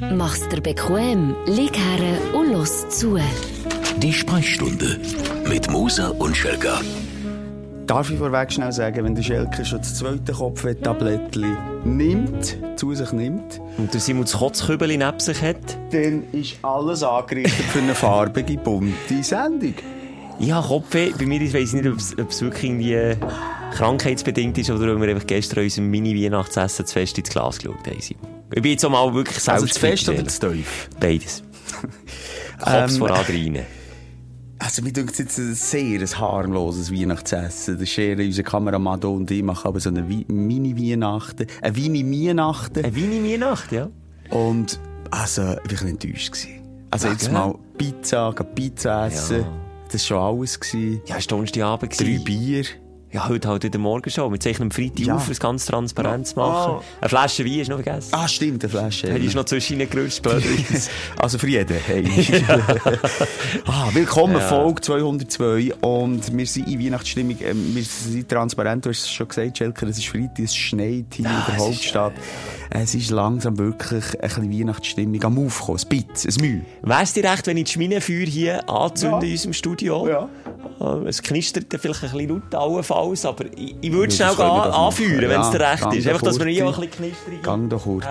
Mach's dir bequem, lieg her und los zu. Die Sprechstunde mit Musa und Schelga. Darf ich vorweg schnell sagen, wenn der Schelke schon das zweite Kopfweh-Tablettchen nimmt, zu sich nimmt, Und der Simon das Kotzkübeli neben sich hat. dann ist alles angerichtet für eine farbige, bunte Sendung. Ja, Kopfweh, bei mir, ich weiss nicht, ob es, ob es wirklich irgendwie krankheitsbedingt ist oder ob wir einfach gestern unserem Mini-Weihnachtsessen zu fest ins Glas geschaut haben. Simon. Ich bin jetzt auch mal wirklich selbst Also zu fest oder zu tief? Beides. Kopf Ähm, voran rein. Also, mir denkt jetzt ein sehr ein harmloses Weihnachtsessen. Der Schere, unser Kameramann und ich machen aber so eine Wei- Mini-Weihnachten, eine Weini-Weihnachten. Eine Weini-Weihnacht, ja. Und, also, ich war enttäuscht. gewesen. Also, Ja, jetzt gell? mal Pizza, Pizza essen. Ja. Das war schon alles. Gewesen. Ja, es war Donnerstagabend. Drei. Bier. Ja, heute halt in der Morgenshow. Wir zeichnen am Freitag Ja. auf, um es ganz transparent zu machen. Oh. Eine Flasche Wein du noch vergessen. Ah, stimmt, eine Flasche. Hättest du noch zwischen gerutscht. Also für jeden. Hey. ah, willkommen, Ja. Folge 202. Und wir sind in Weihnachtsstimmung. Ähm, wir sind transparent, du hast es schon gesagt, Schelker, es ist Freitag, es schneit hier Ja, in der ist, Hauptstadt. Es ist langsam wirklich ein bisschen Weihnachtsstimmung am Aufkommen. Ein bisschen, ein Mühe. Wär's dir recht, wenn ich das Schminenfeuer hier anzünde Ja. in unserem Studio? Ja. Äh, Es knistert vielleicht ein bisschen laut allenfalls, aber ich, ich würde Ja, schnell an, anführen, wenn es dir recht ist. Einfach, dass wir hier auch ein bisschen knistrig Gang doch kurz.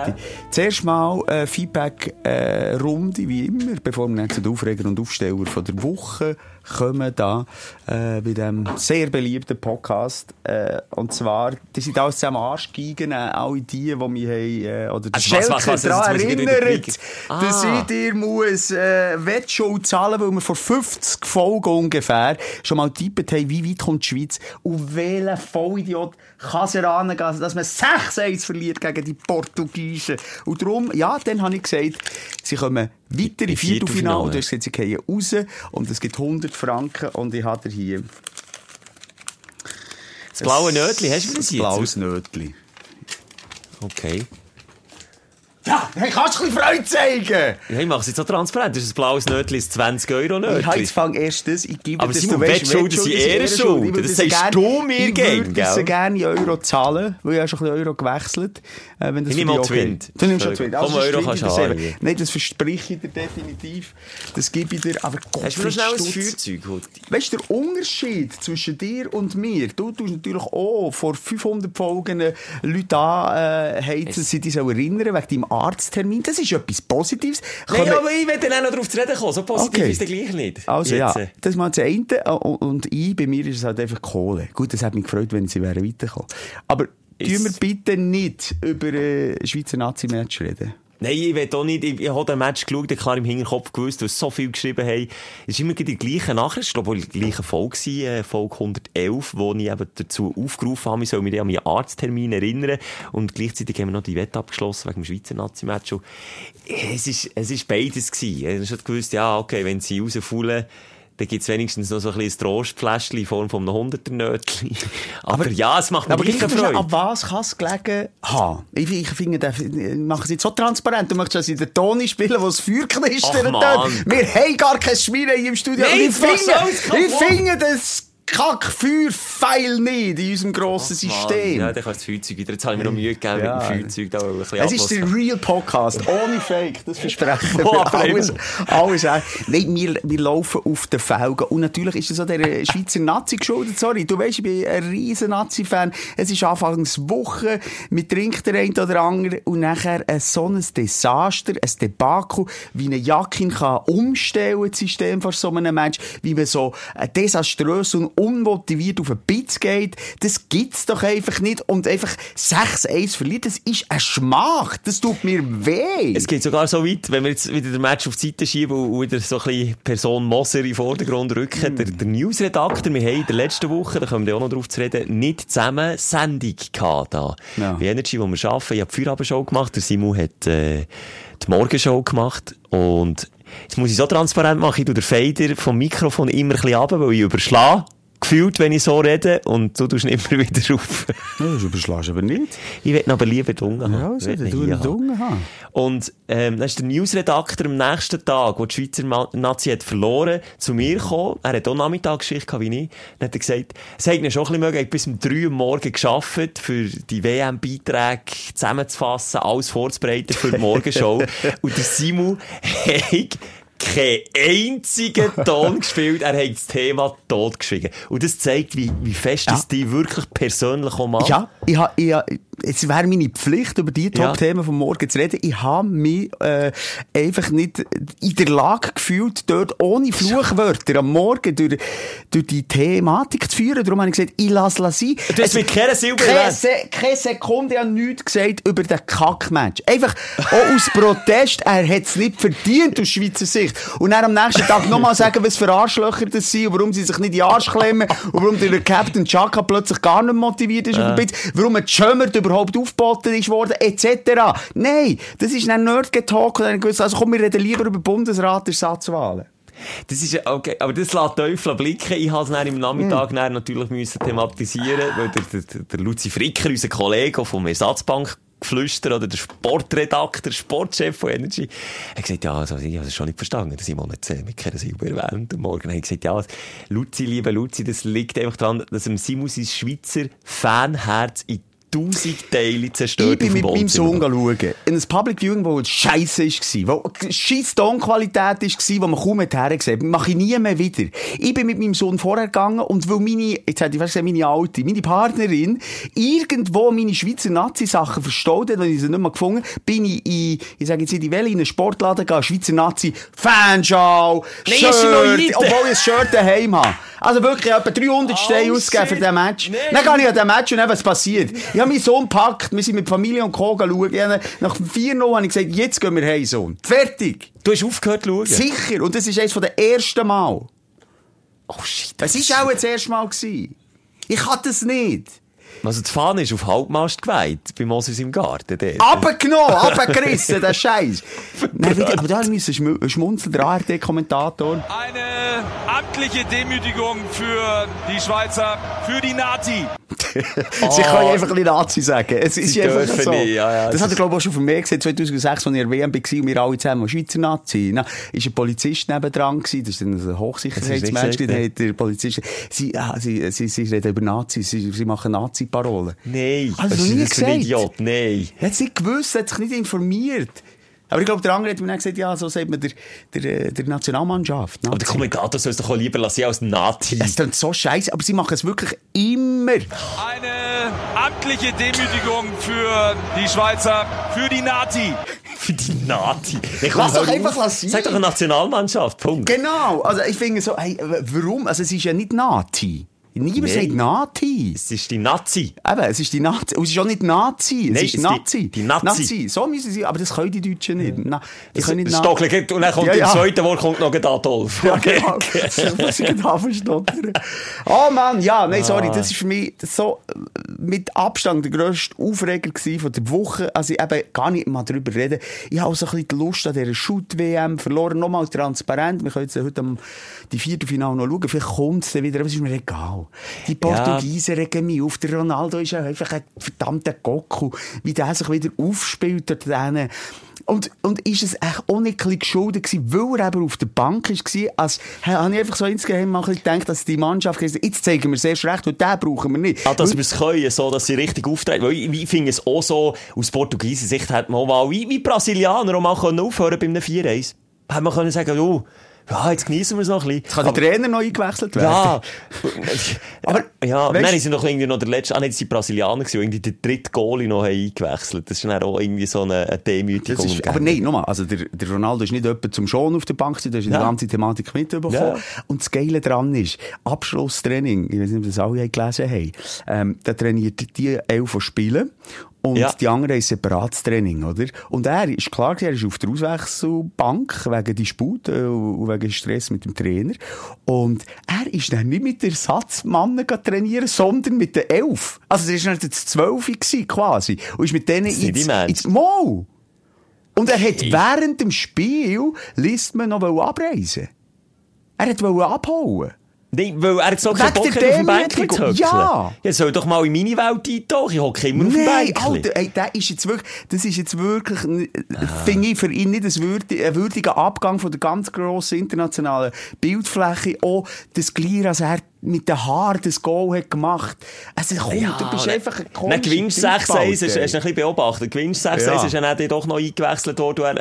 Zuerst mal äh, Feedback-Runde, wie immer, bevor wir dann zu den Aufreger und Aufsteller von der Woche kommen, da äh, bei dem sehr beliebten Podcast. Äh, und zwar, die sind alles zusammen Arschgeigen, äh, alle die, die mich haben, äh, oder der Also was, Schelker jetzt daran erinnert, kriegen. dass Ah. ich dir muss äh, Wettschuld zahlen, weil wir vor 50 Folgen ungefähr schon mal getippt haben, wie weit kommt die Schweiz und welcher Vollidiot kann es herangehen, dass man 6-1 verliert gegen die Portugiesen. Und darum, ja, dann habe ich gesagt, sie kommen weiter in In Viertelfinale. Du hast gesagt, sie gehen raus und es gibt 100 Franken und ich habe hier Das blaue Nötli, hast du das ein jetzt? blaues Nötli. Okay. Hey, kannst du ein bisschen Freude zeigen? Ja, ich mache es jetzt so transparent. Das ist ein blaues Nötli, ein 20 Euro Ich habe jetzt fang erst das, ich gebe Aber das, Simon, du weisst, Wettschulden sind. Ich würde Das sie sagst gern- du mir Ich gern, würde sie gell? gerne in Euro zahlen, weil ich habe schon ein Euro gewechselt. Äh, wenn das Ich nehme auch. Twint. Du nimmst Komm, Twint. Also, Euro das kannst du haben. Nein, das verspreche ich dir definitiv. Das gebe ich dir. Aber Gott, Hast du noch schnell ein. Feuerzeug? Weißt du, der Unterschied zwischen dir und mir, du tust natürlich auch vor 500 Folgen Leute anheizen, äh, sie dich erinnern wegen deinem Arzttermin. Das ist etwas Positives. Nein, Können- aber ich will dann auch noch darauf zu reden kommen. So positiv Okay. ist der gleich nicht. Also Jetzt, ja, das mal das eine. Äh, Und und ich, bei mir ist es halt einfach Kohle. Gut, das hat mich gefreut, wenn sie wären weitergekommen. Aber tun wir bitte nicht über äh, Schweizer Nazi-Match reden. Nein, ich will auch nicht, ich, ich habe den Match geschaut, klar im Hinterkopf gewusst, weil so viel geschrieben haben. Es ist immer die gleiche Nachricht, ich glaube, die gleiche Folge gewesen, äh, Folge 111, wo ich eben dazu aufgerufen habe, ich soll mich an meinen Arzttermin erinnern. Und gleichzeitig haben wir noch die Wette abgeschlossen wegen dem Schweizer Nazi-Match. Es ist, es ist beides gewesen. Ich habe gewusst, ja, okay, wenn sie rausfallen, dann gibt's wenigstens noch so ein bisschen ein Trostfläschchen in Form von einem Hunderter-Nötchen. Aber, ja, es macht mir Aber gleich Freude. ab was kann es gelegen haben? Ich, ich finde, ich mache es jetzt so transparent. Du möchtest, dass ich den Toni spielen, wo das Feuer knistert. Wir haben gar kein Schmiede hier im Studio. Nein, ich finde, ich finde das Kackfeuer-Pfeil nicht in unserem grossen System. Ja, dann kannst du das Feuerzeug wieder. Jetzt habe ich mir noch Mühe gegeben Ja. mit dem Feuerzeug. Da ein bisschen Es ist der. Real Podcast, ohne Fake, das versprechen wir. aber Alles, alles, nein, wir, wir laufen auf den Felgen. Und natürlich ist das auch der Schweizer Nazi geschuldet. Sorry, du weißt, ich bin ein riesen Nazi-Fan. Es ist Anfangswoche, man trinkt der eine oder andere und nachher ein so ein Desaster, ein Debakel, wie eine Jakin kann umstellen, das System vor so einem Mensch, wie man so äh, desaströs und unmotiviert auf den Pitz geht. Das gibt's doch einfach nicht. Und einfach 6-1 verliert, das ist ein Schmach. Das tut mir weh. Es geht sogar so weit, wenn wir jetzt wieder den Match auf die Seite schieben und wieder so ein bisschen Person Moser in den Vordergrund rücken. Der, der Newsredakteur, wir haben in der letzten Woche, da kommen wir auch noch drauf zu reden, nicht zusammen Sendung gehabt da. Ja. Wie Energy, wo wir arbeiten. Ich habe die Feuerabendshow gemacht, der Simon hat äh, die Morgenshow gemacht und jetzt muss ich so transparent machen, ich tue den Fader vom Mikrofon immer ein bisschen runter, weil ich überschlage. Gefühlt, wenn ich so rede, und du tust immer wieder auf. Ja, das überschlägst du aber nicht. Ich will aber lieber Dunga haben. Ja, also, Ich will dann ihn tu hier einen haben. Und ähm, dann ist der Newsredakteur am nächsten Tag, wo die Schweizer Nazi hat verloren, zu mir gekommen. Er hat auch Nachmittagsgeschichte gehabt wie ich. Dann hat er gesagt, es hat ihn schon ein bisschen mögen, hat bis um 3 Uhr morgen gearbeitet, für die WM-Beiträge zusammenzufassen, alles vorzubereiten für die Morgenshow. Und der Simu hat keinen einzigen Ton gespielt. Er hat das Thema totgeschwiegen. Und das zeigt, wie, wie fest Ja. es die wirklich persönlich auch macht. Ja, ich ha, ich ha, es wäre meine Pflicht, über die Ja. Top-Themen vom Morgen zu reden. Ich habe mich äh, einfach nicht in der Lage gefühlt, dort ohne Fluchwörter am Morgen durch, durch die Thematik zu führen. Darum habe ich gesagt, ich lasse es sein. Du hast mit keiner Silbe keine. Se keine Sekunde an nichts gesagt über den Kackmatch. Einfach auch aus Protest, er hat es nicht verdient aus Schweizer Sicht. Und dann am nächsten Tag nochmal sagen, was für Arschlöcher das sind und warum sie sich nicht in die Arsch klemmen und warum der Captain Chaka plötzlich gar nicht motiviert ist dem Pitch, warum ein Schömmert überhaupt aufgeboten ist worden, etc. Nein, das ist ein Nerd-Getalk und dann gewusst, also komm, wir reden lieber über Bundesrat-Ersatzwahlen. Das ist, okay, aber das lässt Teufel blicken. Ich habe es im Nachmittag dann natürlich müssen thematisieren, weil der, der, der Luzi Fricker, unser Kollege vom Ersatzbank, Geflüster oder der Sportredakteur, Sportchef von Energy, hat gesagt, ja, also, ich habe es schon nicht verstanden, dass Simon jetzt äh, mit keiner Silber erwähnt. Am Morgen habe ich gesagt, ja, Luzi, liebe Luzi, das liegt einfach daran, dass im Simon sein Schweizer Fanherz in tausend Teile zerstört Ich bin mit meinem Sohn schauen. In einem Public Viewing, wo es scheisse war, wo scheiß Tonqualität war, wo man kaum hat hergesehen. Mache ich nie mehr wieder. Ich bin mit meinem Sohn vorher gegangen und weil meine, jetzt hätte ich fast gesagt, meine Alte, meine Partnerin, irgendwo meine Schweizer Nazi-Sachen verstaut hat, und ich sie nicht mehr gefunden, bin ich in, ich sage jetzt in die Welle, in einen Sportladen gegangen, Schweizer Nazi, Fanschau, noch Shirt, obwohl ich ein Shirt daheim habe. Also wirklich etwa 300 Steine Oh, ausgegeben für diesen Match. Nein. Dann gehe ich an den Match und dann, was passiert. Ich habe meinen Sohn gepackt, wir sind mit Familie und Co. schauen. Nach 4 Uhr habe ich gesagt, jetzt gehen wir heim, Sohn. Fertig. Du hast aufgehört zu schauen? Sicher. Und das ist eines der ersten Mal. Oh shit. Es war auch das erste Mal. Gewesen. Ich kann das nicht. Also die Fahne ist auf Halbmast geweiht, bei Moses im Garten. dort. Abgenommen, abgerissen, der Scheiß. Nein, wieder, aber da müssen schm schmunzeln, der ARD-Kommentator. Eine amtliche Demütigung für die Schweizer, für die Nazi. Sie können einfach ein Nazi sagen. Es ist Sie einfach dürfen so. nicht, ja, ja, das hat er, glaube ich, auch schon von mir gesehen, 2006, als ich in der WM war und wir alle zusammen Schweizer Nazi. Na, ist ein Polizist nebendran gewesen, das ist ein Hochsicherheitsmensch, der Polizist, sie, ah, sie, sie, sie reden über Nazis, sie, sie machen Nazi-Parolen. Nein, Also ist nie das für ein gesagt. Idiot? Nein. Er hat es nicht gewusst, er hat sich nicht informiert. Aber ich glaube, der andere hat mir dann gesagt, ja, so sagt man der, der, äh, der Nationalmannschaft. Aber der Kommentator soll es doch auch lieber lassen als Nazi. Es klingt so scheiße, aber sie machen es wirklich immer. Eine amtliche Demütigung für die Schweizer, für die Nazi. Für die Nazi. Komm, Lass doch einfach lassen. Sag doch eine Nationalmannschaft, Punkt. Genau, also ich finde so, hey, warum? Also es ist ja nicht Nazi. Niemand sagt Nazi. Es ist die Nazi. Eben, es ist die Nazi. Und es ist auch nicht Nazi. Es Nein, ist Nazi. die- die Nazi. So müssen sie, aber das können die Deutschen nicht. Na, die können nicht Das Na- Stockli geht- und dann kommt Ja, im ja. zweiten Wort kommt noch Adolf. Ja, genau. Das muss ich gerade verstottern. Oh Mann, ja, nein, sorry, Ah. das ist für mich so äh, mit Abstand der grösste Aufreger von der Woche. Also ich eben gar nicht mal drüber reden. Ich habe auch so ein bisschen die Lust an dieser Shoot-WM verloren. Nochmal transparent. Wir können jetzt heute am, die Viertelfinale noch schauen. Vielleicht kommt es dann wieder, aber es ist mir egal. Die Portugiesen regen mich auf. Der Ronaldo ist ja einfach ein verdammter Goku. Wie der sich wieder aufspielt dort denen. Und, und ist es echt bisschen geschuldet gewesen, weil er eben auf der Bank war, als habe ich einfach so insgeheim mal gedacht, dass die Mannschaft gesagt jetzt zeigen wir sehr schlecht und den brauchen wir nicht. Ah, dass wir es können, so, dass sie richtig auftreten. Weil ich, ich finde es auch so, aus portugieser Sicht hätte man auch mal, wie, wie Brasilianer, auch mal können aufhören bei einem 4-1. Hätte man können sagen, oh, ja, jetzt genießen wir es noch ein bisschen. kann der Trainer neu eingewechselt werden. Ja. Aber, ja, weißt- dann sind noch irgendwie noch der letzte, ah, sind die Brasilianer gewesen, irgendwie den dritten Goalie noch eingewechselt. Das ist dann auch irgendwie so eine, eine Demütigung. Ist, aber nein, nochmal, also der, der Ronaldo ist nicht jemand zum Schon auf der Bank, der ist in Ja. die ganze Thematik mitbekommen. Ja. Und das Geile daran ist, Abschlusstraining, ich weiß nicht, ob das alle gelesen haben, ähm, da trainiert die elf, die spielen. Und Ja. die anderen haben ein separates Training, oder? Und er ist klar, er ist auf der Auswechselbank wegen Disput äh, und wegen Stress mit dem Trainer. Und er ist dann nicht mit der Ersatzmannen trainieren, sondern mit den elf. Also, er war dann Zwölf quasi. Und ist mit denen ins, ins Mo. Und er hat während dem Spiel, liest man noch abreisen. Er hat wollte abhauen. Nein, weil er hat keinen Wegen Bock hat, auf dem Bänkchen hockeln. Ja. Ja, soll doch mal in meine Welt eintauchen. Ich hocke immer auf dem Bänkchen. Alter, ey, der ist jetzt wirklich, das ist jetzt wirklich, Ah. finde ich, für ihn nicht ein, würdi, ein würdiger Abgang von der ganz grossen internationalen Bildfläche. Auch das Glier, als er mit den Haaren das Goal hat gemacht. Also komm, du bist ne- einfach ein Dann komischer gewinnst du 6-1, hast Triebbalter. hast du ein bisschen beobachtet. Gewinnst 6-1, Ja. ist er dann doch noch eingewechselt worden.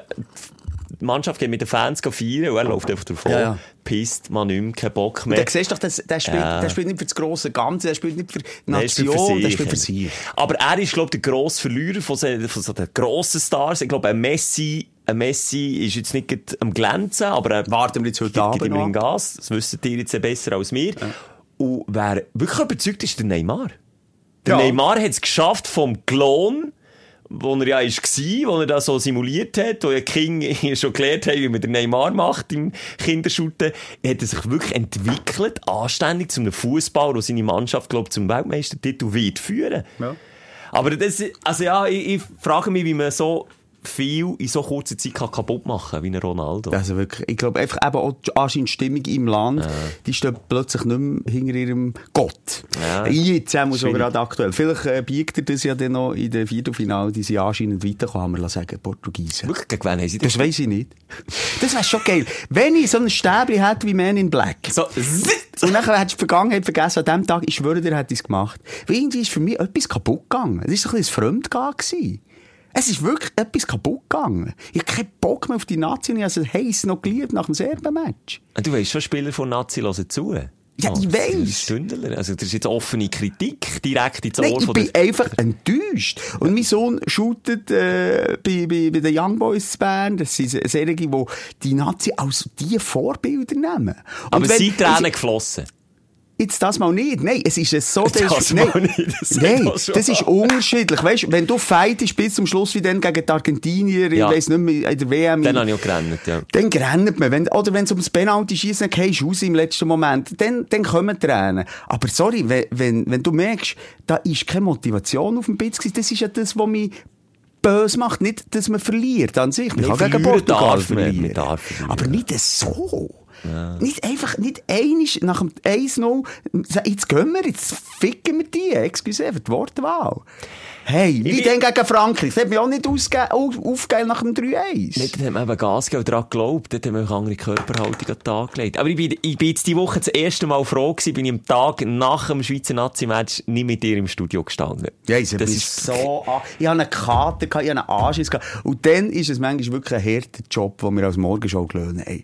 Und die Mannschaft geht mit den Fans feiern und er läuft einfach davon. Ja, ja. Pisst man nicht mehr, keinen Bock Und mehr. dann siehst du doch, der, spielt, Ja. der spielt nicht für das grosse Ganze, der spielt nicht für die Nein, er spielt für Nation, der spielt für sich. Aber er ist, glaube ich, der grosse Verlierer von so, von so den grossen Stars. Ich glaube, ein Messi, ein Messi ist jetzt nicht am Glänzen, aber er Warten wir jetzt heute gibt, Abend gibt noch. Gas. Das wissen die jetzt besser als wir. Und wer wirklich überzeugt ist, der Neymar. Der Ja. Neymar hat es geschafft vom Klon, wo er ja war, wo er da so simuliert hat, wo ja King schon gelernt hat, wie man den Neymar macht im Kinderschutten, hat er sich wirklich entwickelt, anständig zu einem Fußball, der seine Mannschaft, glaube ich, zum Weltmeistertitel wird führen. Ja. Aber das, also ja, ich, ich frage mich, wie man so viel in so kurzer Zeit kann kaputt machen kann, wie ein Ronaldo. Also wirklich, ich glaube einfach eben auch anscheinend Stimmung im Land, die steht plötzlich nicht mehr hinter ihrem Gott. Ja. Jetzt haben wir so gerade aktuell. Vielleicht äh, biegt er das ja dann noch in den Viertelfinale, die sind anscheinend weitergekommen, haben wir sagen, Portugiesen. Wirklich, gegen wen haben sie das? Das weiss ich nicht. Das wäre schon geil. Wenn ich so ein Stäbli hätte wie Man in Black. So. Und nachher hättest du die Vergangenheit vergessen. An dem Tag, ich schwöre dir, hätte ich es gemacht. Weil irgendwie ist für mich etwas kaputt gegangen. Es war ein bisschen ein Fremdgehen. Es ist wirklich etwas kaputt gegangen. Ich habe keinen Bock mehr auf die Nation. Ich habe heiß noch geliebt nach dem Serben-Match. Du weißt schon, Spieler von Nazi hören zu. Ja, ich das weiss. ist Stündler. Also, das ist jetzt offene Kritik direkt ins Nein, Ohr ich bin einfach enttäuscht. Und mein Sohn shootet äh, bei, bei, bei den Young Boys Bern. Das sind Serien, die die Nazi als die Vorbilder nehmen. Und Aber wenn- sind Tränen geflossen? Jetzt das mal nicht. Nein, es ist so, Das nein, mal nicht, das nein, schon. das ist unterschiedlich. Weißt, wenn du fightest bis zum Schluss wie dann gegen die Argentinier, Ja. ich weiss nicht mehr, in der WM, Dann habe ich auch gerannt, ja. dann rennt man. Wenn, oder wenn es ums Penalty schießen dann gehst du raus im letzten Moment. Dann, dann kommen Tränen. Aber sorry, wenn, wenn, wenn du merkst, da ist keine Motivation auf dem Pitz das ist ja das, was mich böse macht. Nicht, dass man verliert an sich. Man Nee, kann gegen Portugal darf man, verlieren. man darf verlieren. Aber nicht so. Nicht einfach, nicht einisch nach dem 1-0, sagen, jetzt gehen wir, jetzt ficken wir die, excuse für die Wortwahl. Hey, wie denn gegen Frankreich? Das hat mich auch nicht aufgegeben nach dem 3-1. Nicht, dann hat man eben Gas gegeben und daran geglaubt, dann haben wir eine andere Körperhaltung an den Tag gelegt. Aber ich bin, ich bin jetzt diese Woche das erste Mal froh gewesen, bin ich am Tag nach dem Schweizer Nazi-Match nicht mit dir im Studio gestanden. Ja, ich das ist so. Ich hatte eine Karte, gehabt, ich hatte einen Anschiss. gehabt. Und dann ist es manchmal wirklich ein harter Job, den wir als Morgenshow gelöhnt haben.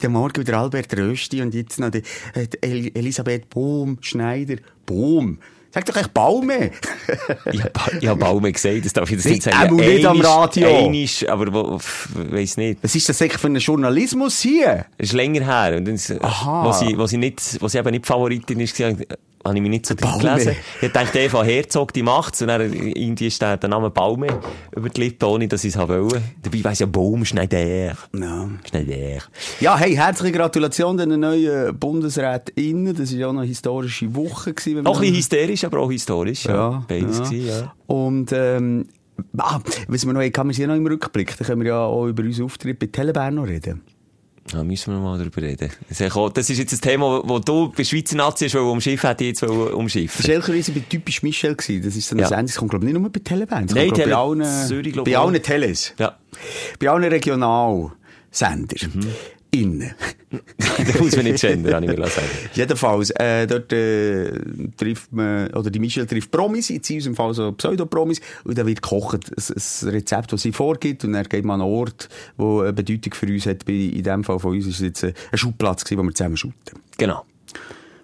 Der Morgen wieder Albert Rösti und jetzt noch die, äh, Elisabeth Bohm, Schneider, Bohm. Sag doch echt Baume. Ich habe hab Baume gesagt, das darf ich jetzt nicht sagen. auch nicht am Radio. Einisch, aber wo, weiss nicht. Was ist das eigentlich für ein Journalismus hier? Es ist länger her. Und dann, Aha. wo sie, wo sie nicht, wo sie eben nicht Favoritin ist, gewesen, habe ich mich nicht so drin gelesen. Ich dachte, Eva Herzog, die macht's. Und dann irgendwie steht der Name Baume über die Lippen, ohne dass ich es wollte. Dabei weiss ja Baum, Schneider. Ja. Schneider. Ja, hey, herzliche Gratulation den neuen BundesrätInnen. Das war ja auch eine historische Woche. Gewesen, Noch ein bisschen hysterisch, aber auch historisch. Ja. Ja, Beides ja. gewesen, ja. Und, ähm, ah, was wir noch, haben, wir sind ja noch im Rückblick, da können wir ja auch über unseren Auftritt bei Telebern noch reden. Da müssen wir mal drüber reden. Das ist jetzt ein Thema, wo du bei Schweizer Nazi hast, umschiffen, hätte ich jetzt Das war umschiffen. ehrlicherweise bei typisch Michel gewesen. Das ist so eine Ja. Sendung, das kommt, glaube ich, nicht nur bei Telebern. Das Nein, kommt, Tele- bei allen, Zürich, bei allen Teles. Ja. Bei allen Regionalsender. Mhm. Innen. da muss man nicht gendern, habe ich mir sagen. Jedenfalls, äh, dort äh, trifft man, oder die Michel trifft Promis, jetzt in unserem Fall so Pseudopromis, und dann wird gekocht, ein, ein Rezept, das sie vorgibt, und dann geht man an einen Ort, der eine Bedeutung für uns hat. In dem Fall von uns ist es jetzt ein Schubplatz wo wir zusammen shooten. Genau.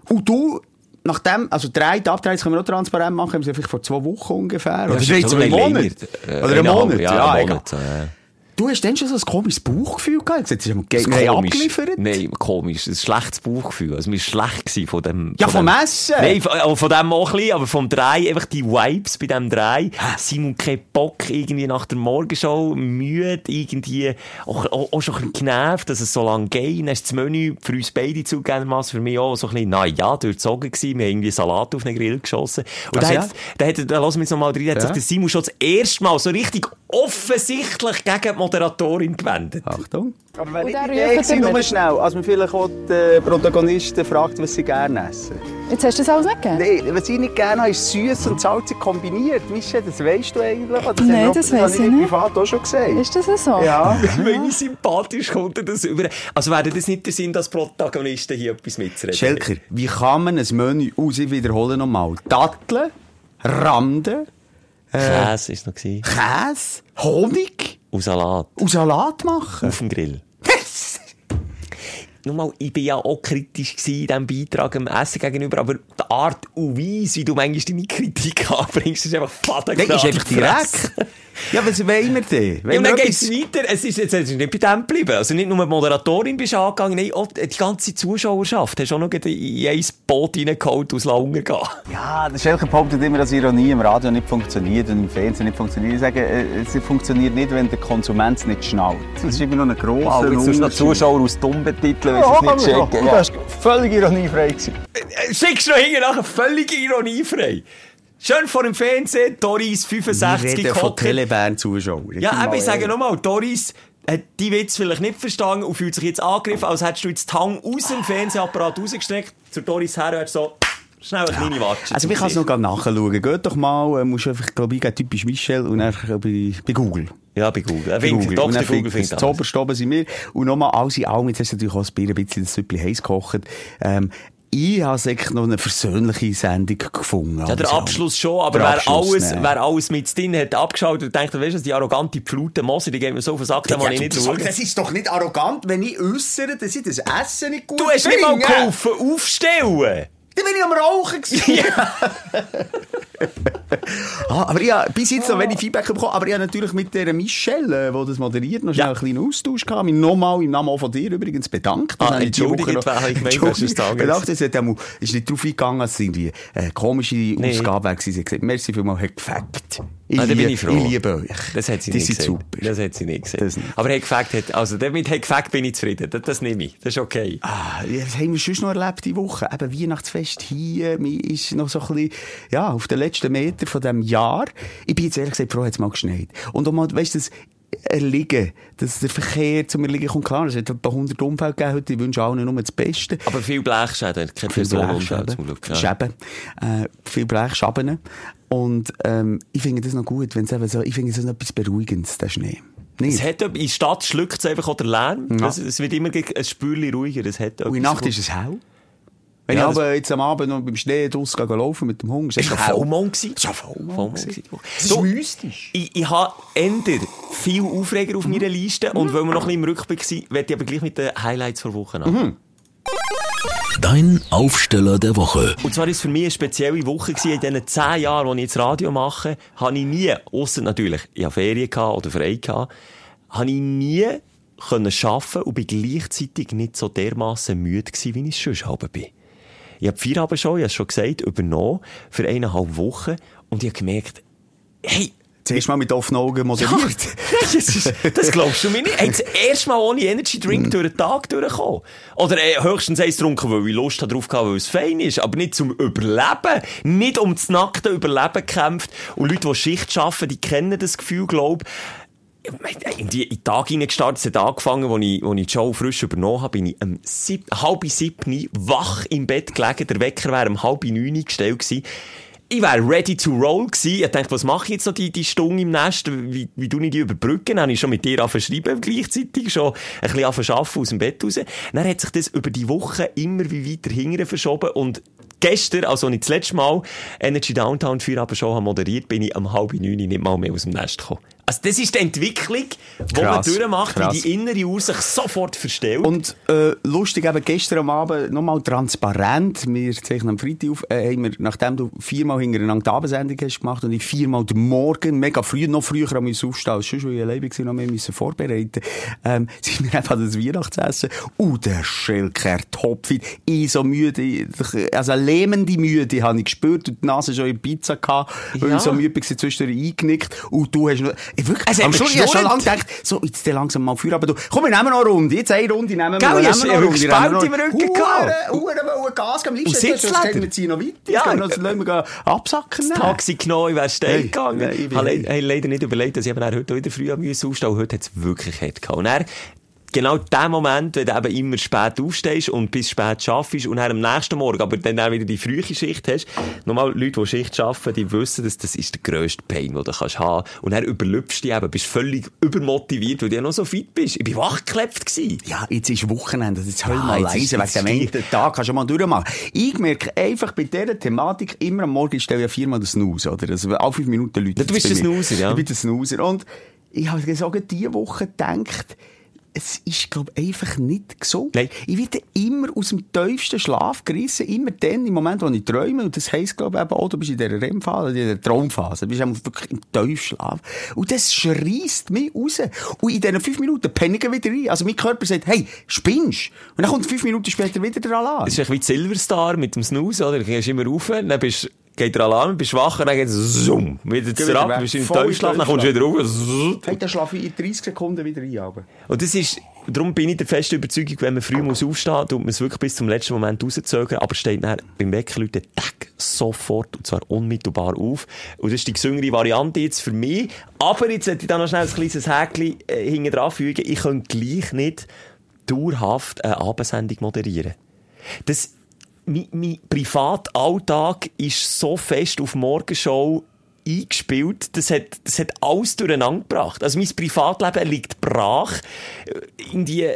Und du, nachdem, also drei, Abteilung können wir auch transparent machen, haben wir vielleicht vor zwei Wochen ungefähr, oder Ja, vielleicht schon sogar einen länger. Monat. Äh, Oder einen eineinhalb, Monat, ja, einen. Monat, ja. Du hast dann schon so ein komisches Bauchgefühl gehabt, jetzt ist wir haben komisch. abgeliefert. Nein, komisch. Ein schlechtes Bauchgefühl. Also, mir war schlecht von dem... Ja, von vom dem- Essen. Nein, von, äh, von dem auch ein bisschen, aber vom Drei, einfach die Vibes bei dem Drei. Simon kein Bock, irgendwie nach der Morgenshow, müde, irgendwie, auch, auch, auch schon ein bisschen genervt, dass es so lange geht. Dann ist das Menü für uns beide zugegebenermassen, für mich auch so ein bisschen, na ja, durchzogen gewesen. Wir haben irgendwie Salat auf den Grill geschossen. Und Also da ja? hat, da hat, da lassen wir jetzt noch mal rein, hat Ja. sich der Simon schon das erste Mal so richtig offensichtlich gegen die Moderatorin gewendet. Achtung. Aber wenn ich die Idee nur schnell, als man vielleicht auch die Protagonisten fragt, was sie gerne essen. Jetzt hast du das alles nicht gegeben? Nein, was ich nicht gerne habe, ist süß und salzig kombiniert. Michel, das weißt du eigentlich? Das Nein, haben wir- das weiss habe ich nicht. privat auch schon gesagt. Ist das so? Ja. Wie sympathisch kommt er das über? Also wäre das nicht der Sinn, dass Protagonisten hier etwas mitzureden? Schelker, wie kann man ein Menü aus? Ich wiederhole nochmal. Datteln, Randen, Käse ist noch gewesen. Käse, Honig Und Salat. und Salat machen. Auf dem Grill. Nochmal, ich bin ja auch kritisch in diesem Beitrag dem Essen gegenüber, aber die Art und Weise, wie du manchmal deine Kritik anbringst, ist einfach fadengrad. ist einfach direkt. Ja, was wollen wir denn? Ja, Wollen und wir dann geht's etwas- weiter. Es ist, jetzt, es ist nicht bei dem geblieben. Also nicht nur die Moderatorin bist angegangen, nein, auch die ganze Zuschauerschaft. Hast du auch noch in ein Boot reingeholt aus Launger gehen. Ja, der Schelker behauptet immer, dass Ironie im Radio nicht funktioniert und im Fernsehen nicht funktioniert. Ich sage, äh, sie funktioniert nicht, wenn der Konsument es nicht schnallt. Das ist immer noch ein grosser Wow, jetzt tust du noch Unterschied. Zuschauer aus dumm betiteln, weil Ja, sie es nicht checken. Du Ja. warst völlig ironiefrei gewesen. Äh, Schickst du noch hinten nachher völlig ironiefrei. Schön vor dem Fernsehen, Doris Wir 65 reden von gehockt. Telebahn-Zuschauern. Ja, aber ich sage noch. nochmal, Doris hat die Witz vielleicht nicht verstanden und fühlt sich jetzt angegriffen, als hättest du jetzt die Hang aus dem Fernsehapparat rausgestreckt, zu Doris her und so schnell eine kleine Watsche. Also, ich kann es noch nachschauen. Geht doch mal, äh, musst du einfach, glaube ich, typisch Michel und dann äh, bei, bei Google. Ja, bei Google. Bei Und Dr. Google findet das alles. Zoberst oben sind wir. Und nochmal, alles in allem, jetzt hast du natürlich auch das Bier ein bisschen das Süppli heiß gekocht. Ähm, ich habe echt noch eine versöhnliche Sendung gefunden. Ja, der Also, Abschluss schon, aber wer, alles, wer alles mit drin hat abgeschaltet und denkt, weißt du, die arrogante Pflute Moser, die geben mir so auf den Sack, da Ja, will ich nicht das, schauen. das ist doch nicht arrogant, wenn ich äußere, dass ich das Essen nicht gut Du hast nicht mal finde. geholfen aufstellen. Dann bin ich am Rauchen gewesen. ah, aber habe bis jetzt noch wenig Feedback bekommen. Aber ich habe natürlich mit der Michelle, äh, die das moderiert, noch schnell Ja. einen kleinen Austausch gehabt. Mich nochmal im Namen von dir übrigens bedankt. Das Ah, habe entschuldigt, noch- ich sagen. bedankt. Es hat einmal- ist nicht darauf eingegangen, dass es irgendwie eine komische Ausgabe war. Sie hat gesagt, merci vielmals, hat gefackt. Ich, Ah, da bin liebe- ich froh. ich liebe euch. Das hat sie Die nicht sind gesehen. super. Das hat sie nicht gesehen. Das. Aber hey, gefackt hat, also damit hey, gefackt bin ich zufrieden. Das, das nehme ich. Das ist okay. Ah, was haben wir sonst noch erlebt die Woche? Eben Weihnachtsfest hier, mir ist noch so ein bisschen, ja, auf den letzten Meter von diesem Jahr. Ich bin jetzt ehrlich gesagt froh, hat es mal geschneit. Und auch mal, weißt du, das Erliegen, dass der Verkehr zum Erliegen kommt, klar, es hat etwa 100 Unfälle gegeben heute, ich wünsche allen nur das Beste. Aber viel Blechschäden, keine Personenunfälle zum Glück. Ja. Schäben, äh, viel Blechschaben. Und, ähm, ich finde das noch gut, wenn es eben so, ich finde es so etwas Beruhigendes, der Schnee. Es Nicht? hat, in der Stadt schluckt es einfach auch der Lärm. Ja. Das, es wird immer ein Spürchen ruhiger. Es hat Und in Nacht ist es hell. Wenn Ja, ich das- aber jetzt am Abend noch beim Schnee draussen laufen mit dem Hund, ist war hell. Vollmond. gewesen. Es war Vollmond. Das ist mystisch. Ich, ich habe eher viel Aufreger auf meiner Liste. Und weil wir noch ein bisschen im Rückblick sind, werde ich aber gleich mit den Highlights vor Woche an. Dein Aufsteller der Woche. Und zwar war es für mich eine spezielle Woche gewesen. In diesen zehn Jahren, die ich jetzt Radio mache, habe ich nie, ausser natürlich, ich hatte Ferien gehabt oder frei gehabt, habe ich nie können arbeiten und bin gleichzeitig nicht so dermassen müde gewesen, wie ich es schon halb bin. Ich habe vier Abend schon, ich habe es schon gesagt, übernommen, für eineinhalb Wochen, und ich habe gemerkt, hey, Zuerst mal mit offenen Augen moderiert. das, ist, das glaubst du mir nicht. Hey, das erste Mal ohne Energy Drink durch den Tag durchgekommen. Oder äh, höchstens eins getrunken, weil ich Lust drauf hatte, weil es fein ist. Aber nicht zum Überleben. Nicht um das nackte Überleben gekämpft. Und Leute, die Schicht arbeiten, die kennen das Gefühl, glaub in die in Tag hineingestartet, es hat angefangen, als ich, als ich Show frisch übernommen habe, bin ich um sieb, halb sieben wach im Bett gelegen, der Wecker wäre um halb neun gestellt gewesen. Ich wäre ready to roll gewesen. Ich dachte, was mache ich jetzt noch die, die Stunde im Nest? Wie, wie tue ich die überbrücken? Dann habe ich schon mit dir schreiben, gleichzeitig schon ein bisschen arbeiten aus dem Bett raus. Dann hat sich das über die Woche immer wie weiter hinterher verschoben und gestern, also als ich das letzte Mal Energy Downtown für aber schon moderiert, bin ich um halb neun nicht mal mehr aus dem Nest gekommen. Also das ist die Entwicklung, die man durchmacht, krass. wie die innere Uhr sich sofort verstellt. Und äh, lustig, eben gestern Abend nochmal transparent. Wir zeichnen am Freitag auf, äh, haben wir, nachdem du viermal hintereinander die Abendsendung hast gemacht und ich viermal den Morgen, mega früh, noch früher am müssen aufstehen, als sonst, weil ich alleine war, noch mehr müssen vorbereiten ähm, sind wir einfach das Weihnachtsessen. Und der Schelker topfit. Ich so müde, also lähmende Müde habe ich gespürt und die Nase schon in Pizza gehabt, weil Ja. ich so müde war, zwischendurch eingenickt. Und du hast noch, Ich wirklich, am mir Schluss, ich schon lange gedacht, so, jetzt langsam mal Feuer, aber du, komm, wir nehmen noch eine Runde, jetzt eine Runde nehmen wir Gell, ich nehmen hab wir noch eine Runde, nehmen wir im Rücken gehabt. Hure, hure, hure Gas, Und hättest du gesagt, Sitzleder. wir ziehen noch weiter, Ja. ja. dann lassen wir gehen absacken. das Taxi genommen, ich wäre steil gegangen. ich Ich habe leider nicht überlegt, dass ich eben heute wieder früh am aufstehen Heute hat es wirklich hart gehabt. Und genau der Moment, wenn du eben immer spät aufstehst und bis spät schaffst und dann am nächsten Morgen, aber dann auch wieder die frühe Schicht hast. Nochmal, Leute, die Schicht arbeiten, die wissen, dass das ist der grösste Pain, den du kannst haben. Und dann überlüpfst du dich eben, bist völlig übermotiviert, weil du ja noch so fit bist. Ich war wachgeklebt gewesen. Ja, jetzt ist Wochenende, jetzt hör Ja, mal leise, wegen dem einen Tag kannst du mal durchmachen. Ich merke einfach bei dieser Thematik immer am Morgen, ich stelle ja viermal das Snooze, oder? Also, alle fünf Minuten Leute. Ja, du bist der Snoozer, ja. Ich bin der Snoozer. Und ich habe gesagt, diese Woche gedacht, es ist, glaube ich, einfach nicht gesund. Nein. Ich werde immer aus dem tiefsten Schlaf gerissen, immer dann, im Moment, wo ich träume. Und das heisst, glaube ich, eben auch, du bist in dieser REM-Phase, in dieser Traumphase. Du bist wirklich im Tiefschlaf. Und das schreist mich raus. Und in diesen fünf Minuten penne ich wieder rein. Also mein Körper sagt, hey, spinnst? Und dann kommt fünf Minuten später wieder der Alarm. Das ist wie Silverstar mit dem Snooze, oder? Du gehst immer rauf, dann bist, geht der Alarm, bist wach, und dann geht es zoom, wieder zurück, bist in Tiefschlaf, dann kommst du wieder rauf. Hey, dann schlafe ich in 30 Sekunden wieder ein. Aber. Und das ist, darum bin ich der festen Überzeugung, wenn man früh muss aufstehen, tut man es wirklich bis zum letzten Moment rauszögern, aber steht dann beim Wecker Leute tack, sofort, und zwar unmittelbar auf. Und das ist die gesüngere Variante jetzt für mich. Aber jetzt hätte ich da noch schnell ein kleines Häkchen äh, hinten dran fügen. Ich könnte gleich nicht dauerhaft eine Abendsendung moderieren. Das, mein, mein Privatalltag ist so fest auf Morgenshow eingespielt, das hat, das hat alles durcheinander gebracht. Also mein Privatleben liegt brach. In die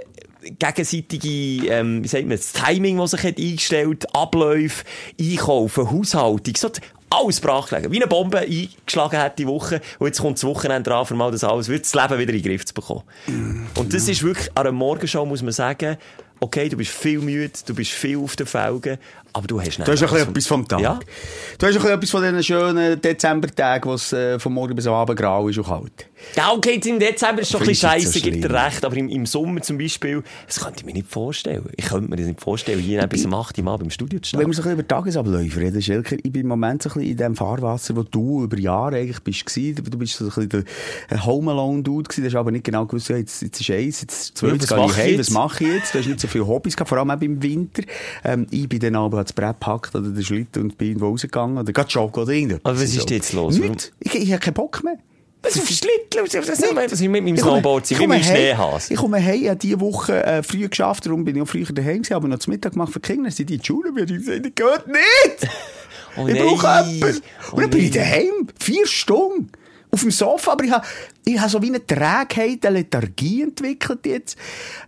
gegenseitige, ähm, wie sagt man, das Timing, das sich hat eingestellt, Abläufe, Einkaufen, Haushaltung, so, alles brach gelegen. Wie eine Bombe eingeschlagen hat die Woche. Und jetzt kommt das Wochenende dran, für mal das alles, wird das Leben wieder in den Griff zu bekommen. Und das ist wirklich, an einer Morgenshow muss man sagen, okay, du bist viel müde, du bist viel auf den Felgen, aber du hast nicht Du hast ein etwas vom Tag. Ja. Du hast ein etwas von diesen schönen Dezembertagen, wo es äh, von morgen bis Abend grau ist und kalt. Ja, okay, jetzt im Dezember ist es doch ein bisschen nicht so gibt dir recht, aber im, im Sommer zum Beispiel, das könnte ich mir nicht vorstellen. Ich könnte mir das nicht vorstellen, hier bis um 8 Uhr Abend im Studio zu Wenn wir stehen. so ein bisschen über Tagesabläufe reden, Schelker, ich bin im Moment so ein bisschen in dem Fahrwasser, wo du über Jahre eigentlich bist. Du bist so ein bisschen der Home Alone Dude gewesen. Du hast aber nicht genau gewusst, ja, jetzt, jetzt ist eins, jetzt zwei, Ja, was ich mache ich heim, jetzt? was mache ich jetzt? Du hast nicht so viele Hobbys gehabt, vor allem auch im Winter. Ähm, ich bin dann aber das Brett gepackt oder den Schlitten und bin irgendwo rausgegangen oder gerade joggen oder irgendwas. Aber was ist jetzt los? Nicht. Ich, ich habe keinen Bock mehr. Was ist Schlittel? Was ist das ist mit meinem Snowboard, ich komme Schneehase. Ich komme heim, habe diese Woche äh, früh geschafft, darum bin ich auch früher daheim gewesen, aber noch zum Mittag gemacht für die Kinder. Sind die in die Schule, und ich gesagt, das geht nicht! Oh ich brauche jemanden. Oh Und dann bin ich daheim, vier Stunden. Auf dem Sofa, aber ich habe, ich habe so wie eine Trägheit, eine Lethargie entwickelt jetzt.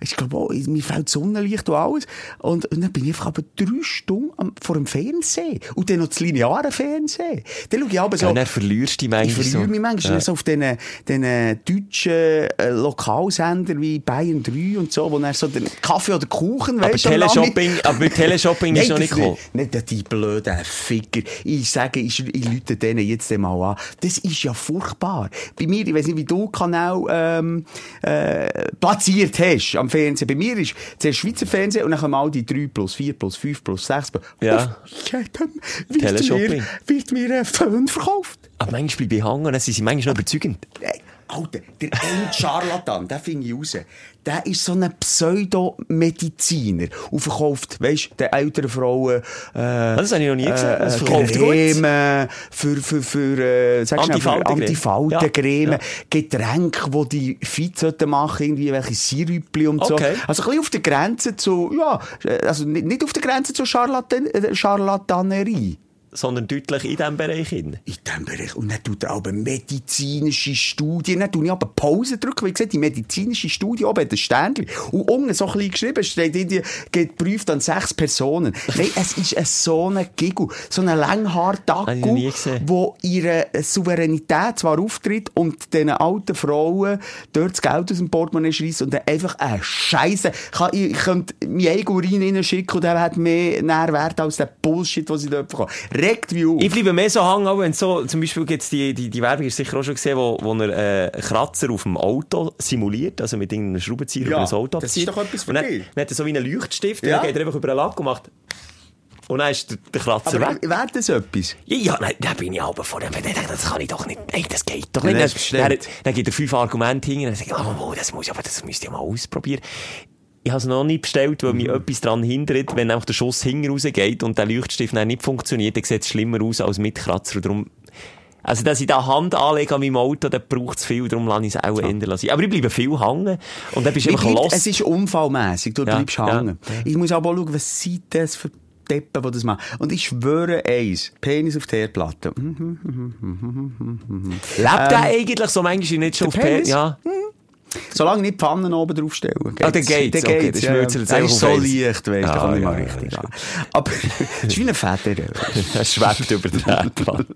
Ich glaube, oh, mir fällt Sonnenlicht und alles. Und, und dann bin ich einfach aber drei Stunden am, vor dem Fernsehen. Und dann noch das lineare Fernsehen. Dann schaue ich aber so... Ja, dann verlierst du dich Ich manchmal verliere so. mich manchmal Ja. so auf diesen, diesen deutschen äh, Lokalsender wie Bayern 3 und so, wo er so den Kaffee oder Kuchen, Aber am Teleshopping, aber Teleshopping ist noch nicht gekommen. Nicht, nicht die blöden Ficker. Ich sage, ich, ich lüte denen jetzt einmal an. Das ist ja furchtbar. Bei mir, ich weiß nicht, wie du Kanal ähm, äh, platziert hast am Fernsehen. Bei mir ist zuerst Schweizer Fernsehen und dann kommen all die 3 plus 4 plus 5 plus 6 plus... Ja. Auf jedem wird mir, wird mir ein Föhn verkauft. Aber manchmal bleibe ich hängen, dann sind sie manchmal noch überzeugend. Alter, der eine Charlatan, den finde ich raus. Der ist so ein Pseudomediziner und verkauft, weisst, den älteren Frauen, äh, Das habe ich noch nie gesehen. äh, Das verkauft. Creme für, für, für, äh, Antifaltencreme. Ja, ja. Getränke, die die fit sollten machen, irgendwie welche Sirüppli und so. Okay. Also ein bisschen auf der Grenze zu, ja, äh, also nicht, nicht auf der Grenze zur Charlatan, äh, Charlatanerie. Sondern deutlich in diesem Bereich. hin. In diesem Bereich. Und dann tut er aber medizinische Studien. Dann tue ich aber Pause drücken, weil ich sehe, die medizinische Studie oben hat ein Sternchen. Und unten so klein geschrieben steht, irgendwie, geprüft an sechs Personen. Nein, es ist ein so ein Giggle, so ein gesehen. wo ihre Souveränität zwar auftritt und diesen alten Frauen dort das Geld aus dem Portemonnaie schreist und dann einfach eine Scheiße. Ich, ich könnte mein eigenen Urin reinschicken und der hat mehr Nährwert als der Bullshit, den sie dort bekommen. Regt wie auf. Ich bleibe mehr so hängen, auch wenn so, zum Beispiel gibt's die, die, die Werbung, ist sicher auch schon gesehen, wo, wo er, äh, Kratzer auf dem Auto simuliert, also mit irgendeinem Schraubenzieher Ja, über das Auto das ist doch etwas für und dann, dich. dann hat er so wie einen Leuchtstift, Ja. und dann geht er einfach über den Lack und macht, Und dann ist der, der Kratzer Aber weg. wäre das etwas? Ja, ja, nein, da bin ich aber vor dem, das kann ich doch nicht, nein, das geht doch nicht. Dann, dann, bestellt. dann gibt er fünf Argumente hin und dann sagt oh, das muss ich, aber das müsst ihr mal ausprobieren. Ich habe es noch nicht bestellt, weil Mhm. mich etwas daran hindert, wenn einfach der Schuss hinten rausgeht und der Leuchtstift dann nicht funktioniert, dann sieht es schlimmer aus als mit Kratzer. Darum, also, dass ich da Hand anlege an meinem Auto, dann braucht es viel, darum lasse ich es auch ändern lassen. Aber ich bleibe viel hängen. Und dann bist du einfach los. es ist unfallmässig, du Ja, bleibst ja, hängen. Ich muss aber auch schauen, was sind das für Deppen, die das machen. Und ich schwöre eins, Penis auf die Herdplatte. Lebt der eigentlich so manchmal nicht schon auf Ähm, der? Penis? Ja. Solange nicht die Pfannen oben draufstellen. Ah, dann geht's. Dann Okay, geht's. er jetzt Der einfach ist so leicht, weißt du, Ah, da kann ich ja, mal ja, richtig das an. Aber es ist wie ein Feder. Er schwebt über der Erdplatte.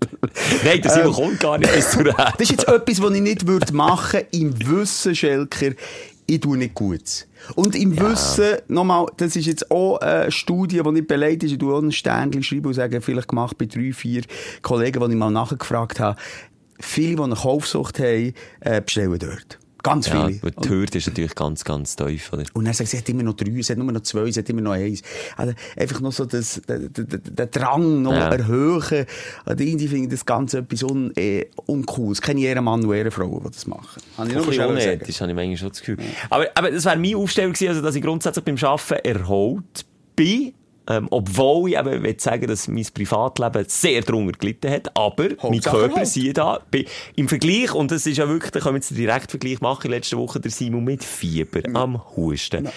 Nein, das ähm, kommt gar nicht bis zur Erde. Das ist jetzt etwas, was ich nicht würde machen im Wissen, Schelker, ich tue nicht gut. Und im Wissen, nochmal, das ist jetzt auch eine Studie, die nicht beleidigt ist, ich tue auch ein Sternchen schreiben und sagen, vielleicht gemacht bei drei, vier Kollegen, die ich mal nachgefragt habe. Viele, die eine Kaufsucht haben, äh, bestellen dort. Ganz Ja, viele. die Hürde ist natürlich ganz, ganz tief, oder? Und dann sagt sie, hat immer noch drei, sie hat nur noch zwei, sie hat immer noch eins. Also einfach noch so das, den, den, den Drang noch Ja. erhöhen. Und irgendwie finde ich das Ganze etwas un, eh, uncool. Es keine Ehrenmann und Ehrenfrauen, die das machen. Habe ich Ein unethisch, habe ich manchmal schon das Gefühl. Aber, aber das wäre meine Aufstellung gewesen, also, dass ich grundsätzlich beim Arbeiten erholt bin. Ähm, obwohl ich eben will sagen, dass mein Privatleben sehr drunter gelitten hat. Aber mein Hauptsache Körper, erholt. siehe da, im Vergleich, und das ist ja wirklich, da können wir jetzt einen Direktvergleich machen, letzte Woche der Simon mit Fieber am Husten.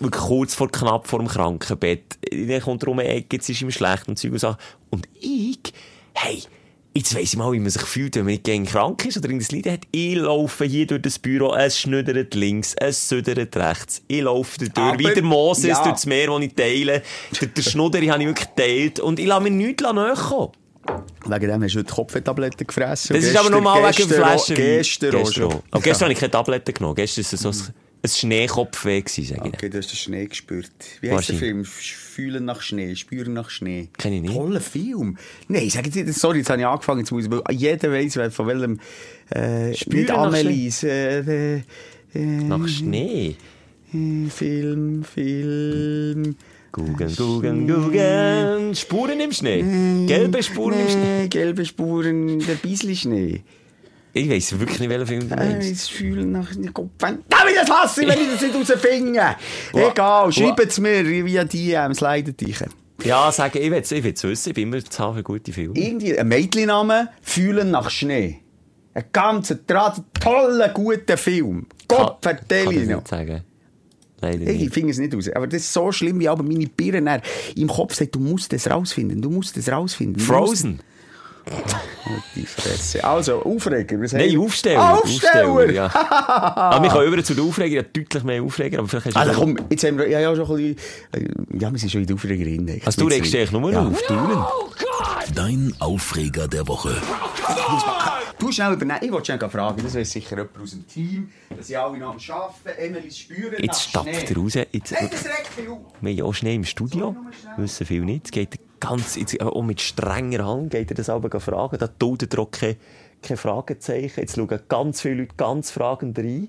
Wirklich kurz vor knapp vor dem Krankenbett. Dann kommt er um die Ecke, jetzt ist ihm schlecht und Zeug und Sachen. Und ich, hey, Jetzt weiss ich mal, wie man sich fühlt, wenn man nicht gegen krank ist oder irgendein Leiden hat. Ich laufe hier durch das Büro, es schnüdert links, es südert rechts. Ich laufe da durch, Aber- wie der Moses ja. durch das Meer, das ich teile. Der, der Schnudderi habe ich wirklich geteilt. Und ich lasse mir nichts näher kommen. Wegen dem hast du heute Kopftabletten gefressen. Das ist aber gestern- normal wegen gestern der auch- Flasche Wein. Gestern auch schon. Aber gestern habe ich keine Tabletten genommen. Gestern war es so ein, ein Schneekopfweh, gewesen, sag ich. Okay, du hast den Schnee gespürt. Wie heißt der. Film? Fühlen nach Schnee, spüren nach Schnee. Kenn ich nicht. Toller Film. Nein, sag jetzt nicht, sorry, jetzt habe ich angefangen, jetzt muss ich, jeder wer- von welchem, äh, Spüren nicht Annelies, äh, äh, äh, Nach Schnee. äh, Film, Film. Gugen, gugen, gugen. Spuren im Schnee. Gelbe Spuren im Schnee. Nee, gelbe Spuren, der Biesli Schnee. Ich weiss wirklich nicht, welchen Film du Äh, meinst. das Fühlen nach Kopf. Damit das hasse ich, wenn ich das nicht rausfinde. Egal, schreibt es mir via DM, slidet dich. Ja, sagen, ich will es ich will's wissen. Ich bin immer zu haben für gute Filme. Irgendwie ein Mädchenname, Fühlen nach Schnee. Ein ganz toller, guter Film. Gott ich vertelle ich noch. sagen. Leider Ich finde es nicht raus. Aber das ist so schlimm, wie aber meine Birne im Kopf sagt, du musst es rausfinden, du musst es rausfinden. Frozen. Oh, die Fresse. Also, Aufreger. Was Nein, haben wir? Aufsteller. Aufsteller! ja. aber wir können über zu den Aufreger, ja, deutlich mehr Aufreger, aber vielleicht hast du... Also komm, jetzt haben wir ja, ja schon ein bisschen, äh, ja, wir sind schon in der Aufregerin. eigentlich. also du regst dich nur Ja. auf, du. Dein Aufreger der Woche. Du schnell übernehmen. Ich wollte schnell fragen, das wäre sicher jemand aus dem Team, dass sie alle noch am Arbeiten, Emily spüren Jetzt stapft er raus. Jetzt, Nein, das regt mich auf. wir haben ja auch Schnee im Studio. Wissen viel nicht. Es geht ganz, auch mit strenger Hand geht er das aber fragen. Da duldet er keine, keine Fragezeichen. Jetzt schauen ganz viele Leute ganz fragend rein.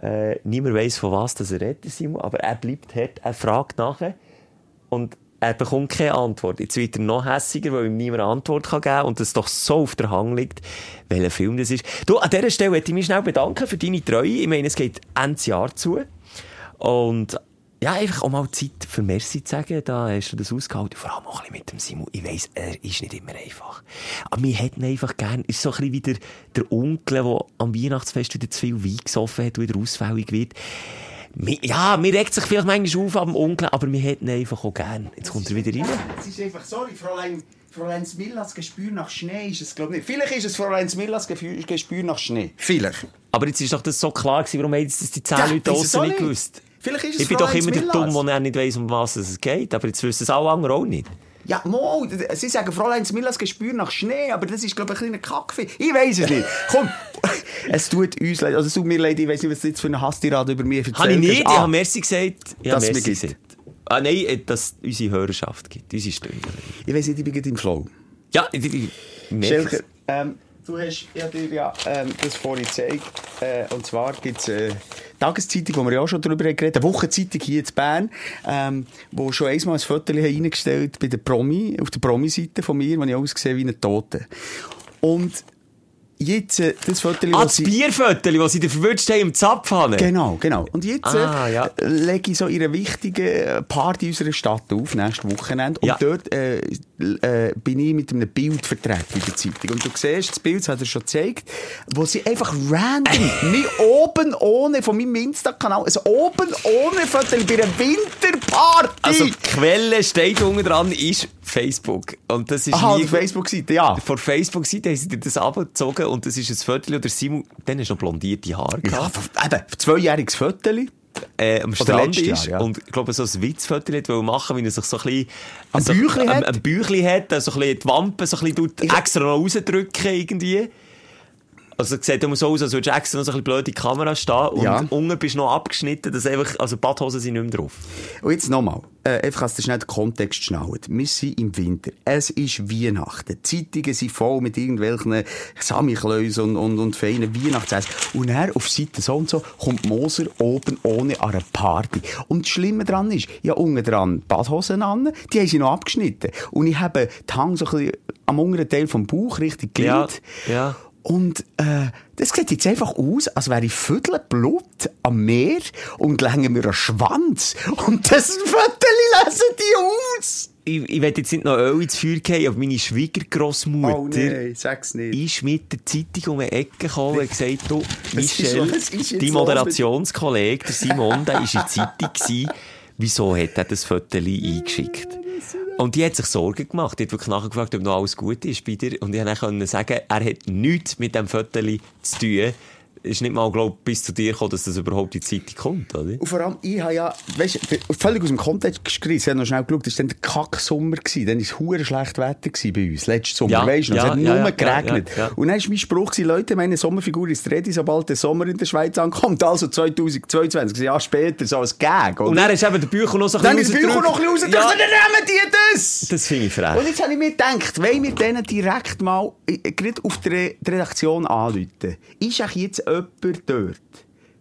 Äh, niemand weiss, von was er redet, Simon. Aber er bleibt hart. Er fragt nachher. Und er bekommt keine Antwort. Jetzt wird er noch hässiger, weil ihm niemand eine Antwort kann geben kann und es doch so auf der Hang liegt, welcher Film das ist. Du, an dieser Stelle möchte ich mich schnell bedanken für deine Treue. Ich meine, es geht Ende Jahr zu. Und ja, einfach auch mal Zeit für Merci zu sagen. Da hast du das ausgehalten. Vor allem auch ein bisschen mit dem Simon. Ich weiss, er ist nicht immer einfach. Aber wir hätten ihn einfach gern. Ist so ein bisschen wie der, der Onkel, der am Weihnachtsfest wieder zu viel Wein gesoffen hat, wieder ausfällig wird. Ja, mir regt sich vielleicht manchmal auf am Onkel, aber wir hätten ihn einfach auch gern. Jetzt kommt er wieder rein. Es ist einfach, sorry, Fräulein, Fräulein Smillas Gespür nach Schnee ist es, glaube ich nicht. Vielleicht ist es Fräulein Smillas Gespür nach Schnee. Vielleicht. Aber jetzt ist doch das so klar gewesen, warum haben jetzt das die zehn Ja, Leute draussen nicht nicht. gewusst? Vielleicht ist es Ich bin doch immer der Smillas. Dumm, der nicht weiss, um was es geht. Aber jetzt wissen es alle anderen auch nicht. Ja, mo, sie sagen Fräulein Smillas Gespür nach Schnee, aber das ist, glaube ich, ein kleiner Kackfee. Ich weiß es nicht. Komm, es tut uns leid, also es tut mir leid, ich weiß nicht, was du jetzt für eine Hasstirade über mich erzählt Habe ich nicht, hast. ich Ah, habe Merci gesagt. Ich Dass Merci gesagt. Ah, nein, äh, dass es unsere Hörerschaft gibt, unsere Stunde. Ich weiß nicht, ich bin gerade im Flow. Ja, ich, ich, ich Schelker, ähm, du hast ja dir ja ähm, das vorhin gezeigt. Äh, und zwar gibt es äh, Tageszeitung, wo wir ja auch schon darüber haben geredet eine Wochenzeitung hier in Bern, ähm, wo schon einmal ein Foto reingestellt bei der Promi, auf der Promi-Seite von mir, wo ich aussehe wie ein Tote. Und jetzt, äh, das Foto, Ah, das sie- Bierviertel, das sie dir verwünscht haben im Zapfhahn. Genau, genau. Und jetzt Ah, äh, ja. lege ich so in einer wichtigen äh, Party unserer Stadt auf, nächstes Wochenende. Und Ja. dort äh, äh, bin ich mit einem Bild vertreten in der Zeitung. Und du siehst, das Bild das hat er schon gezeigt, wo sie einfach random, mir oben ohne, von meinem Insta-Kanal, ein oben ohne Foto bei einer Winterparty. Also, die Quelle steht unten dran, ist Facebook. Und das ist Aha, Facebook-Seite, ja. Vor Facebook-Seite haben sie dir das abgezogen und das ist ein Viertel oder Simon, dann hast du noch blondierte Haare Ja, gehabt, eben, zweijähriges Foto. äh, am Strand ist Jahr, ja. und ich glaube so ein Witzviertel hat machen, wie er sich so ein bisschen Am so, Bäuchli am- hat? Am Bäuchli hat, so ein bisschen die Wampen so ein bisschen extra noch rausdrücken irgendwie. Also, es sieht immer so aus, als du extra noch so ein bisschen blöd in die Kamera stehen und Ja. unten bist du noch abgeschnitten, dass einfach, also Badhosen sind nicht mehr drauf. Und jetzt nochmal, äh, einfach, dass ihr schnell den Kontext schnallt. Wir sind im Winter. Es ist Weihnachten. Die Zeitungen sind voll mit irgendwelchen Samichlösen und, und, und feinen Weihnachtsessen. Und dann auf Seite so und so kommt Moser oben ohne an eine Party. Und das Schlimme daran ist, ja, unten dran Badhosen an, die haben sie noch abgeschnitten. Und ich habe die Hang so ein bisschen am unteren Teil vom Bauch richtig Ja, gelingt. ja. Und äh, das sieht jetzt einfach aus, als wäre ich Viertel Blut am Meer und länge mir einen Schwanz. Und das Viertel lesen die aus. Ich, ich will jetzt nicht noch Öl ins Feuer gehen, aber meine Schwiegergrossmutter Oh nein, sag's nicht. ist mit der Zeitung um die Ecke gekommen und gesagt, du, Michel, dein Moderationskollege, der Simon, der war in der Zeitung. Gewesen. Wieso hat er das Foto eingeschickt? Und die hat sich Sorgen gemacht. Die hat wirklich nachgefragt, ob noch alles gut ist bei dir. Und ich konnte sagen, er hat nichts mit dem Foto zu tun. Ist nicht mal, glaube ich, bis zu dir gekommen, dass das überhaupt in die Zeitung kommt, oder? Und vor allem, ich habe ja, weißt du, völlig aus dem Kontext gerissen. Ich habe noch schnell geschaut, das war dann der Kacksommer. gewesen. Dann war es hure schlecht Wetter gewesen bei uns. Letzten Sommer, Ja, weisst du ja, es hat ja, nur ja, geregnet. ja. Und dann war mein Spruch, gewesen, Leute, meine Sommerfigur ist ready, sobald der Sommer in der Schweiz ankommt. Also 2022, ein Jahr später, so als Gag, oder? Und dann ist eben der Bücher noch so ein dann ist bisschen der Bücher noch ein bisschen Ja, dann nehmen die das! das finde ich frech. Und jetzt habe ich mir gedacht, wollen wir denen direkt mal äh, gerade auf die Redaktion anrufen? Ist eigentlich jetzt jemand dort?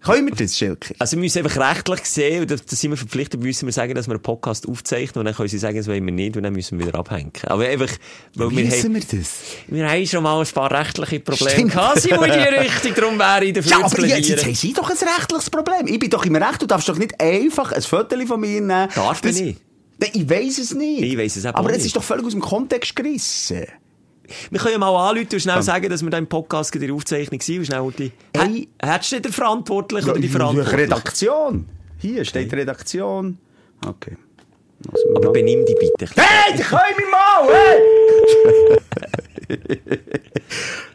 Können wir das, Schelke? Also wir müssen einfach rechtlich sehen, und da sind wir verpflichtet, müssen wir sagen, dass wir einen Podcast aufzeichnen, und dann können sie sagen, das wollen wir nicht, und dann müssen wir wieder abhängen. Aber einfach, weil wir, haben, wir das? wir haben schon mal ein paar rechtliche Probleme Stimmt. gehabt, Simon, in die Richtung, darum wäre ich dafür Ja, aber jetzt, jetzt haben Sie doch ein rechtliches Problem. Ich bin doch im Recht, du darfst doch nicht einfach ein Foto von mir nehmen. Darf Das- nicht. Nein, Ich weiss es nicht. Ich weiss es Aber auch es nicht. ist doch völlig aus dem Kontext gerissen. Wir können ja mal anrufen und schnell sagen, dass wir da im Podcast in der Aufzeichnung sind, und schnell die... Hey. Hä- Hättest du nicht den Verantwortlichen oder die Ja, Verantwortlichen? Redaktion. Hier steht Redaktion. Okay. Lass mal Aber noch. benimm dich bitte. Hey, die können mich mal,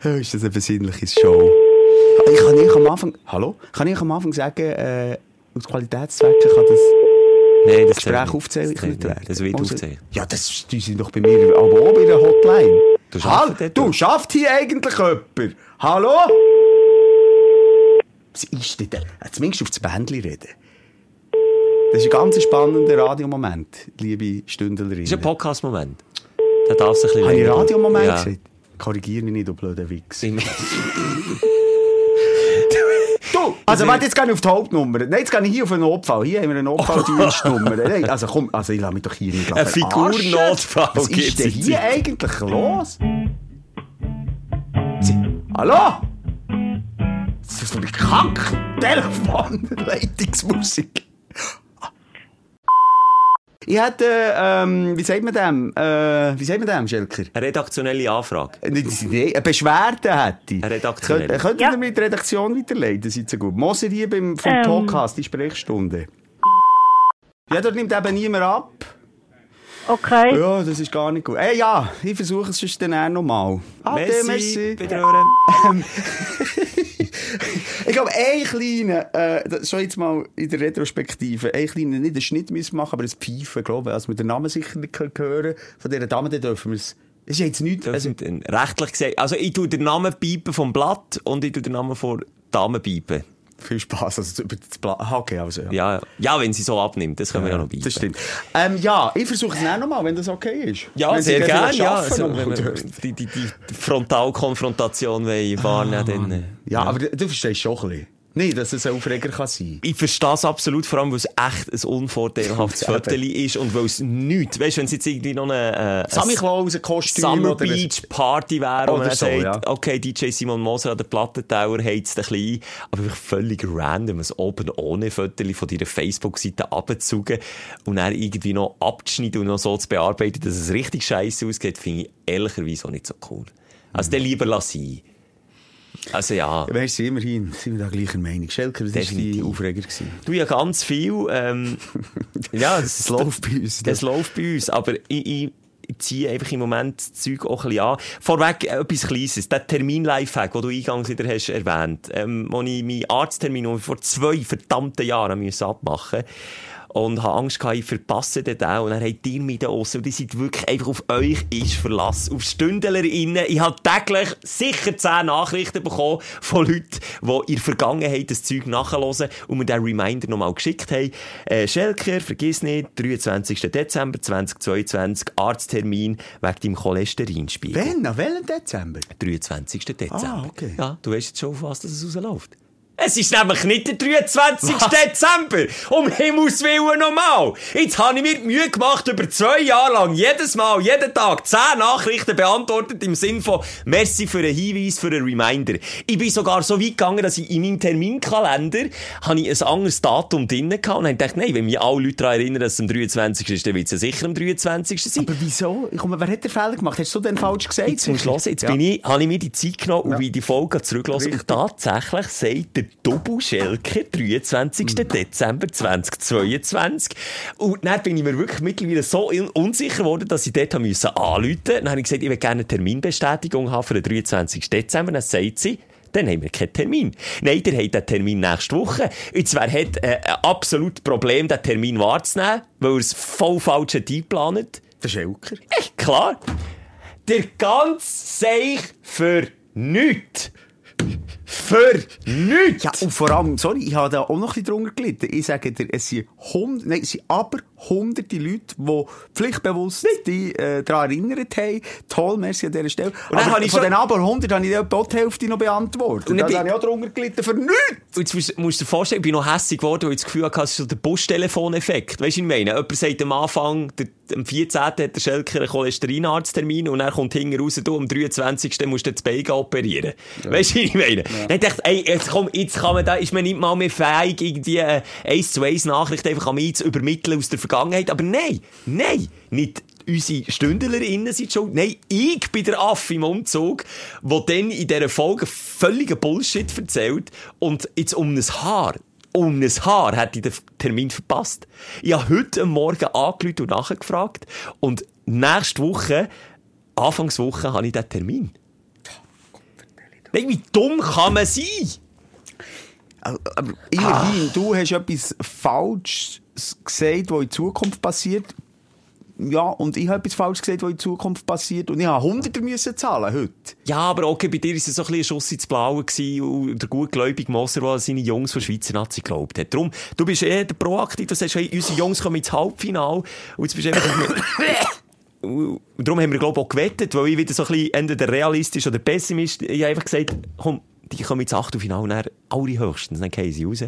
hey! Ist das eine besinnliche Show? Ich kann nicht am Anfang, hallo? Kann ich am Anfang sagen, äh, aus Qualitätszwecken kann das Nein, das Gespräch aufzeichnet Das werden? wird Also- aufzeichnet. Ja, das, die sind doch bei mir aber auch bei der Hotline. Du dort du, schafft hier eigentlich jemand? Hallo? Was ist denn? Äh, Zumindest auf das Bändchen reden. Das ist ein ganz spannender Radiomoment, liebe Stündlerinnen. Das ist ein Podcast-Moment. Da darf sich ein bisschen Habe ich Radiomoment Ja. gesagt? Korrigiere mich nicht, du blöder Wichs. Also warte, jetzt gehe ich auf die Hauptnummer. Nein, jetzt gehe ich hier auf einen Notfall. Hier haben wir eine Notfalldienstnummer. Nein, also komm, also ich lasse mich doch hier nicht Ein. Figurnotfall Was ist denn hier eigentlich los? Hallo? Das ist so eine Kack-Telefon, Leitungsmusik. Ich hätte, ähm, wie sagt man dem? Äh, wie sagt man dem, Schelker? Eine redaktionelle Anfrage. Äh, nicht- Eine Beschwerde hätte ich. Eine redaktionelle. Könnt, könnt Ja. ihr mir die Redaktion weiterleiten? Seid ihr gut? Moser hier beim, vom Ähm. Podcast, die Sprechstunde. Ja, dort nimmt eben niemand ab. Okay. Ja, das ist gar nicht gut. Äh, ja, ich versuche es sonst dann auch nochmal. Ade, Merci, Bedrören. Ich glaube, ein kleiner, äh, schon jetzt mal in der Retrospektive, ein kleiner, nicht einen Schnitt müssen machen, aber ein Pfeifen, glaube ich. Also wir den Namen sicher nicht hören von dieser Dame, dann dürfen wir es. Das ist jetzt nichts. Also, rechtlich gesagt, also ich tue den Namen piepen vom Blatt und ich tue den Namen von Damen piepen. Viel Spass, also über das Plan. Ah, okay, also ja. Ja, ja, wenn sie so abnimmt, das können wir ja noch bieten. Das stimmt. Ähm, ja, ich versuche es auch nochmal, wenn das okay ist. Ja, wenn sehr gerne. Ja, also, wenn wir die, die, die Frontalkonfrontation wahrnehmen dann, äh, Ja, aber du, du verstehst schon ein bisschen. Nicht, dass es ein Aufreger kann sein. Ich verstehe es absolut, vor allem, weil es echt ein unvorteilhaftes Foto ist und weil es nichts, weißt du, wenn es jetzt irgendwie noch eine, äh, Sammy Klaus, ein Kostüm Summer oder Beach Party wäre, wo Oder man so, sagt, ja. okay, DJ Simon Moser an der Plattentower heizt ein bisschen aber einfach völlig random, ein oben ohne Foto von deiner Facebook-Seite abzugen und dann irgendwie noch abzuschneiden und noch so zu bearbeiten, dass es richtig scheiße ausgeht, finde ich ehrlicherweise auch nicht so cool. Also, dann lieber lassen. Also, ja. Weißt du, immerhin sind wir da gleicher Meinung. Schelker, das war die. Aufreger. Gewesen. Du ja ganz viel, ähm, ja, Das läuft bei uns. Das läuft bei uns, aber ich, ich, ziehe einfach im Moment das Zeug auch ein bisschen an. Vorweg äh, etwas Kleines. Der Termin-Lifehack, den du eingangs wieder hast erwähnt, ähm, wo ich meinen Arzttermin vor zwei verdammten Jahren müssen abmachen und habe Angst gehabt, ich verpasse den auch. Und dann habt ihr mich da raus. Und ihr seid wirklich einfach auf euch ist Verlass. Auf StündlerInnen. Ich habe täglich sicher zehn Nachrichten bekommen von Leuten, die in der Vergangenheit das Zeug nachhören und mir den Reminder nochmal geschickt haben. Äh, Schelker, vergiss nicht, 23. Dezember 2022, Arzttermin wegen deinem Cholesterinspiegel. Wann? An welchem Dezember? 23. Dezember. Ah, okay. Ja, du weißt jetzt schon, auf was das rausläuft. Es ist nämlich nicht der 23. Dezember. Um Himmels Willen nochmal. Jetzt habe ich mir die Mühe gemacht, über zwei Jahre lang jedes Mal, jeden Tag zehn Nachrichten beantwortet im Sinn von Merci für einen Hinweis, für einen Reminder. Ich bin sogar so weit gegangen, dass ich in meinem Terminkalender habe ich ein anderes Datum drin gehabt und habe gedacht, nein, wenn mich alle Leute daran erinnern, dass es am 23. ist, dann wird es ja sicher am 23. sein. Aber wieso? Ich komme, wer hat den Fehler gemacht? Hast du den falsch gesagt? Jetzt musst du hören, jetzt Ja. bin ich, habe ich mir die Zeit genommen und bin die Folge zurückgelassen. Und tatsächlich sagt der Double Schelker 23. Hm. Dezember 2022. Und dann bin ich mir wirklich mittlerweile so un- unsicher geworden, dass ich dort anrufen musste. Dann habe ich gesagt, ich will gerne eine Terminbestätigung haben für den 23. Dezember. Dann sagt sie, dann haben wir keinen Termin. Nein, der hat den Termin nächste Woche. Und zwar hat äh, ein absolutes Problem, den Termin wahrzunehmen, weil er es voll falsch hat eingeplant. Der Schelker. Echt klar. Der ganze Seich für nichts. Für nichts. Ja, und vor allem, sorry, ich habe da auch noch ein bisschen drunter gelitten. Ich sage dir, es sind hund, nein, es sind aber hunderte Leute, die pflichtbewusst die, äh, daran erinnert haben. Toll, merci an dieser Stelle. Und aber ich von den aber 100 habe ich die Hälfte noch beantwortet. Und dann bin- habe ich auch drunter gelitten für nichts. Und jetzt musst, musst du dir vorstellen, ich bin noch hässlich geworden, weil ich das Gefühl hatte, es ist so der Bus-Telefon-Effekt. Weißt du, was ich meine? Jemand sagt am Anfang, der, am 14. hat der Schelker einen Cholesterinarzt-Termin und dann kommt hinten raus, du, am 23. musst du das Bein operieren. Weißt du, was ich meine? Dann dachte ich, ey, jetzt, komm, jetzt kann man da, ist man nicht mal mehr fähig, irgendwie eine 1 zu 1 Nachricht einfach an mich zu übermitteln aus der Vergangenheit. Aber nein, nein, nicht unsere StündlerInnen sind schuld. Nein, ich bin der Affe im Umzug, der dann in dieser Folge völligen Bullshit erzählt und jetzt um ein Haar um ein Haar hätte ich den Termin verpasst. Ich habe heute Morgen angerufen und nachgefragt. Und nächste Woche, Anfangswoche, habe ich den Termin. Nein, wie dumm kann man sein? Aber aber immerhin, du hast etwas Falsches gesagt, was in Zukunft passiert. Ja, und ich habe etwas Falsches gesagt, was in Zukunft passiert. Und ich habe Hunderte müssen zahlen heute. Ja, aber okay, bei dir war es so ein bisschen ein Schuss ins Blaue gewesen und der gutgläubige Moser, der an seine Jungs von Schweizer Nazi geglaubt hat. Darum, du bist eher der Proaktiv, du sagst, hey, unsere Jungs kommen ins Halbfinale und jetzt bist du einfach... Und darum haben wir, glaube ich, auch gewettet, weil ich wieder so ein bisschen entweder realistisch oder Pessimist, ich habe einfach gesagt, komm, die kommen ins Achtelfinale und dann alle höchstens, dann gehen sie raus.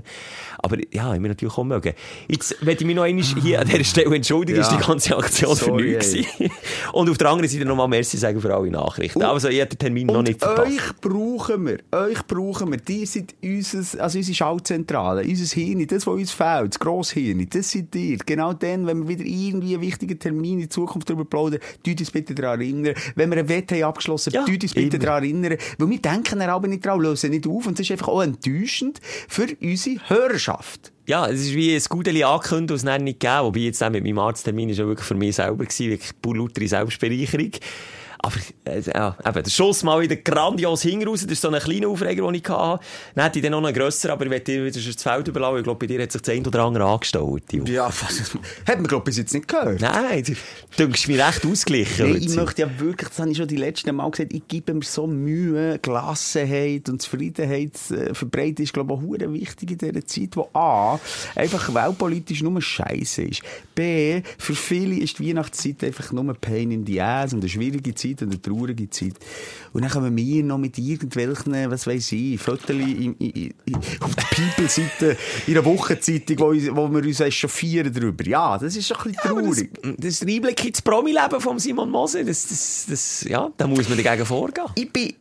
Aber ja, haben wir natürlich auch mögen. Jetzt werde ich mich noch einmal hier an dieser Stelle entschuldigen, Ja. ist die ganze Aktion Sorry, für nichts. Und auf der anderen Seite nochmal Merci sagen für alle Nachrichten. Also, ich habe den Termin noch Und nicht verpasst. euch brauchen wir, euch brauchen wir. Die sind unser, also unsere Schaltzentrale, unser Hirn, das, was uns fehlt, das Grosshirn, das sind ihr. Genau dann, wenn wir wieder irgendwie einen wichtigen Termin in Zukunft darüber plaudern, tut uns bitte daran erinnern. Wenn wir ein Wett haben abgeschlossen, Ja, tut uns bitte daran erinnern. Weil wir denken aber nicht dran, lösen nicht auf. Und das ist einfach auch enttäuschend für unsere Hörerschaft. Ja, es ist wie ein Gudeli angekündigt und es dann nicht gegeben. Wobei jetzt auch mit meinem Arzttermin ist ja wirklich für mich selber gewesen, wirklich pur lautere Selbstbereicherung. Aber, äh, ja, eben, der Schuss mal wieder grandios hinraus. Das ist so ein kleiner Aufreger, den ich hatte. Dann hätte ich dann noch einen grösseren, aber ich werde dir wieder das Feld überlassen. Ich glaube, bei dir hat sich das ein oder andere angestellt. Jo. Ja, was, hat man, glaube ich, bis jetzt nicht gehört. Nein, du dünkst mich recht ausgeglichen. Nee, ich möchte ja wirklich, das habe ich schon die letzten Mal gesagt, ich gebe mir so Mühe, Gelassenheit und Zufriedenheit äh, verbreiten ist, glaube ich, auch wichtig in dieser Zeit, wo A, einfach weltpolitisch nur Scheiße ist. B, für viele ist die Weihnachtszeit einfach nur Pain in the Ass und eine schwierige Zeit und eine traurige Zeit. Und dann kommen wir noch mit irgendwelchen, was weiß ich, Fotos auf der People-Seite, in einer Wochenzeitung, wo, wo wir uns echauffieren darüber. Ja, das ist schon ein bisschen Aber das, traurig. das ist Einblick ins Promi-Leben von Simon Moser. Das, das, das, ja, da muss man dagegen vorgehen. ich bin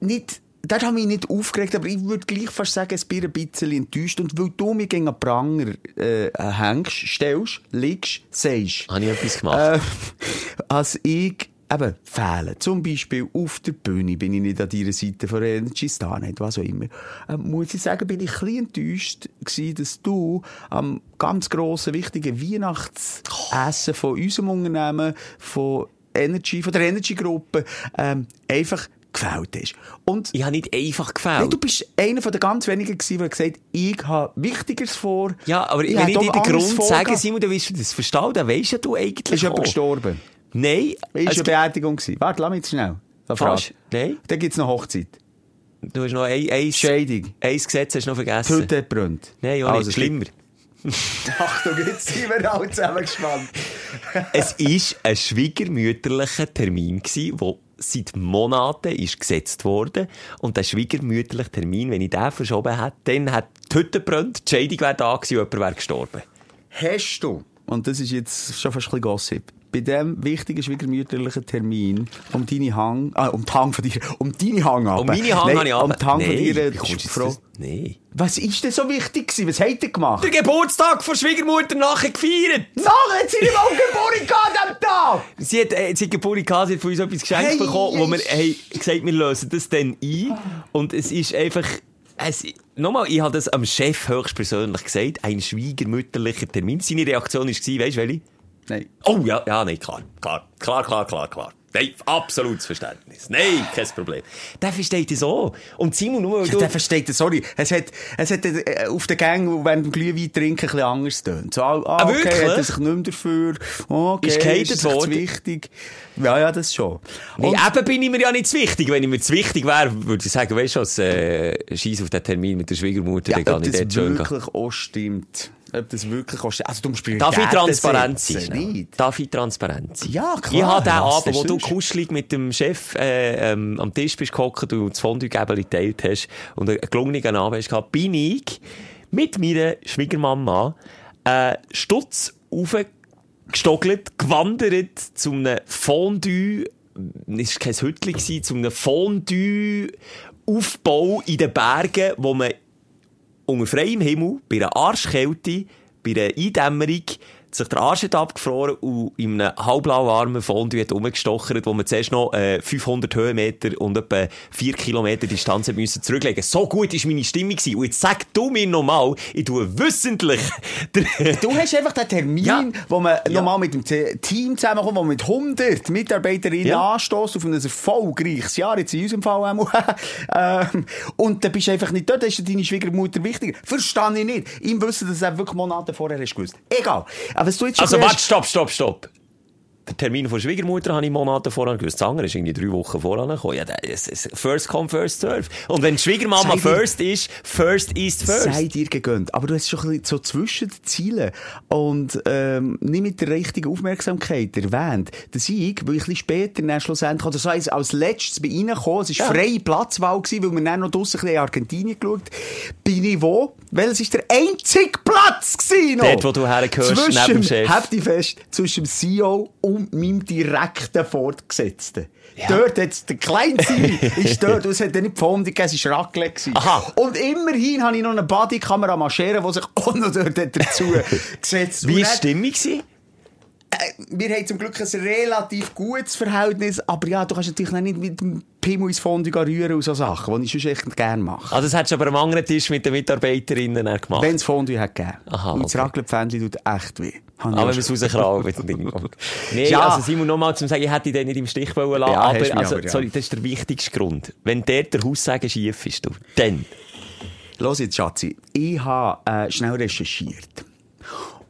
nicht, dort habe ich mich nicht aufgeregt, aber ich würde gleich fast sagen, es bin ein bisschen enttäuscht. Und weil du mich gegen einen Pranger äh, hängst, stellst, liegst, sagst, Habe ich etwas gemacht? äh, als ich eben fehle. Zum Beispiel auf der Bühne bin ich nicht an deiner Seite von Energy Star, nicht, was auch immer. Ähm, muss ich sagen, bin ich ein bisschen enttäuscht gewesen, dass du am ganz grossen, wichtigen Weihnachtsessen von unserem Unternehmen, von Energy, von der Energy-Gruppe, ähm, einfach gefällt hast. Und ich habe nicht einfach gefällt. du bist einer von den ganz wenigen gewesen, der gesagt hat, ich habe Wichtigeres vor. ja, aber ich wenn ich dir den Grund sage, Simon, dann wirst du das verstehen, dann weisst du eigentlich Ist jemand gestorben? Nein. Ist es eine gibt- Beerdigung gewesen? Warte, lass mich jetzt schnell. Fast. Nein. Dann gibt's noch Hochzeit. Du hast noch ein, ein, Scheidung. ein Gesetz hast du noch vergessen. Brennt. Nein, auch Also, nicht. Schlimmer. Achtung, jetzt sind wir alle zusammen gespannt. es war ein schwiegermütterlicher Termin, der seit Monaten ist gesetzt worden. Und der schwiegermütterliche Termin, wenn ich den verschoben hätte, dann hat die Hütte gebrannt, die Scheidung wäre da gewesen und jemand wäre gestorben. Hast du, und das ist jetzt schon fast ein bisschen Gossip, bei diesem wichtigen schwiegermütterlichen Termin um deine Hang, ah, um die Hang von dir, um deine Hang ab. Und meine Hand Nein, habe ich um die Hang von Nein, dir, jetzt Frau. Nein. Was ist denn so wichtig gewesen? Was hat er gemacht? Der Geburtstag von Schwiegermutter nachher gefeiert. Nachher hat sie nicht mal Geburtstag gehabt am Tag! Sie hat, äh, sie hat Geburtstag sie hat von uns etwas geschenkt Hey, bekommen, wo wir haben gesagt wir lösen das dann ein. Und es ist einfach, es, nochmal, ich habe das am Chef höchstpersönlich gesagt, ein schwiegermütterlicher Termin. Seine Reaktion war, weißt du, welche? Nein. Oh ja, ja, nein, klar, klar, klar, klar, klar, klar. Nein, absolutes Verständnis. Nein, kein Problem. Der versteht es so. Und Simon, nur Ja, du... der versteht das, sorry. Es hat, es hat äh, auf den Gang, während dem Glühwein trinken, ein bisschen anders tönt. So, ah, Ah, okay, wirklich? hat er sich nicht mehr dafür. Okay, Ist ist sich worden? zu wichtig. Ja, ja, das schon. Nee, Und- eben bin ich mir ja nicht zu wichtig. Wenn ich mir zu wichtig wäre, würde ich sagen, weißt du äh, scheiß auf den Termin mit der Schwiegermutter, ja, dann gehe ich das dort schön gehen. wirklich auch stimmt. Ob das wirklich stimmt. Also, du musst Darf ich transparent sein? Nicht. Darf ich transparent sein? Ja, klar. Ich habe den Abend, wo du kuschelig mit dem Chef äh, ähm, am Tisch bist gehockt und das Fondue-Gäbeli geteilt hast und einen gelungenen Abend hast gehabt, bin ich mit meiner Schwiegermama äh, Stutz aufgestogelt, gewandert zu einem Fondue, es war kein Hütchen, gewesen, zu einem Fondue-Aufbau in den Bergen, wo man unter freiem Himmel, bei einer Arschkälte, bei einer Eindämmerung, sich der Arsch hat abgefroren und in einem halblauwarmen Fondue hat rumgestochert, wo man zuerst noch äh, 500 Höhenmeter und etwa 4 Kilometer Distanz müssen zurücklegen. So gut war meine Stimmung. gewesen. Und jetzt sag du mir nochmal, ich tue wissentlich... Du hast einfach den Termin, Ja. wo man Ja. nochmal mit dem Te- Team zusammenkommt, wo man mit 100 Mitarbeiterinnen Ja. anstößt auf ein erfolgreiches Jahr, jetzt in unserem Fall ähm, und dann bist du einfach nicht dort, dann ist deine Schwiegermutter wichtiger. Verstehe ich nicht. Im Wissen, dass er wirklich Monate vorher hast gewusst. Egal. Aber du jetzt schon Also warte, stopp, stopp, stopp. Der Termin von Schwiegermutter habe ich Monate vorher gewusst. Das andere ist irgendwie drei Wochen vorher gekommen. Ja, das ist first come, first serve. Und wenn die Schwiegermama Sei dir- first ist, first is first. Sei dir gegönnt. Aber du hast schon ein bisschen so zwischen den Zielen und ähm, nicht mit der richtigen Aufmerksamkeit erwähnt. Der Sieg, weil ich ein bisschen später dann schlussendlich, oder so als, als letztes bei Ihnen gekommen, es war Ja. freie Platzwahl, gewesen, weil wir dann noch draussen ein bisschen in Argentinien geschaut bin ich wo? Weil es ist der einzige Platz gewesen. Dort, wo du hergehörst, neben dem Chef. Habt fest, zwischen dem CEO und meinem direkten Vorgesetzten. Dort hat der Kleinste ist dort, es hat nicht gefunden, gegeben, es war Raclette. gewesen. Aha. Und immerhin habe ich noch eine Bodykamera mascheren, die sich auch noch dort hat dazu gesetzt Wie Und war die Stimmung? gewesen? Äh, wir haben zum Glück ein relativ gutes Verhältnis, aber ja, du kannst natürlich nicht mit dem Pimmel ins Fondue rühren und so Sachen, die ich sonst echt gerne mache. Also, das hättest du aber am anderen Tisch mit den Mitarbeiterinnen gemacht. Wenn es Fondue hat gegeben. Aha, und das okay. Raclette-Pfännchen tut echt weh. Habe Aber wir es rauskramen. Nee, Ja. also Simon, nochmal zum sagen, ich hätte dann nicht im Stich wollen lassen. Ja, aber, also, aber, ja. sorry, das ist der wichtigste Grund. Wenn dort der Haussagen schief ist, du, dann. Los jetzt, Schatzi. Ich habe äh, schnell recherchiert.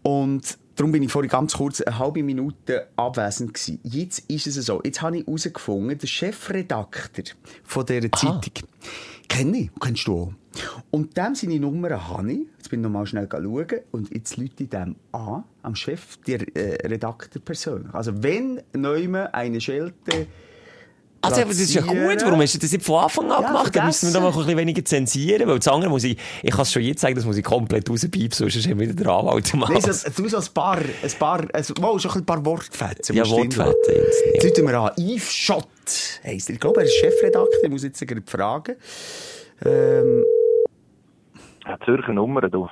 Und darum bin ich vorhin ganz kurz eine halbe Minute abwesend gewesen. Jetzt ist es so. Jetzt habe ich herausgefunden, der Chefredakteur von dieser Zeitung, kenne ich, kennst du auch. Und dem seine Nummer habe ich. Jetzt bin ich nochmal schnell schauen. Und jetzt Leute dem an, am Chef, der äh, Redakteur persönlich. Also wenn neume eine Schelte Also, aber das ist ja gut. Warum hast du das nicht von Anfang an Ja, gemacht? Da müssen wir doch mal ein bisschen weniger zensieren. Weil das andere muss ich, ich kann es schon jetzt sagen, das muss ich komplett rauspiepsen, sonst haben wir wieder den Anwalt am Nein, so, du ein paar, ein paar, also, wow, schon ein paar Wortfetzen. Ja, Wortfetzen jetzt, ja. Jetzt rufen wir an. Yves Schott heisst er. Ich glaube, er ist Chefredakteur. Ich muss jetzt gerade fragen. Ähm, Ja, Zürcher Nummer, du.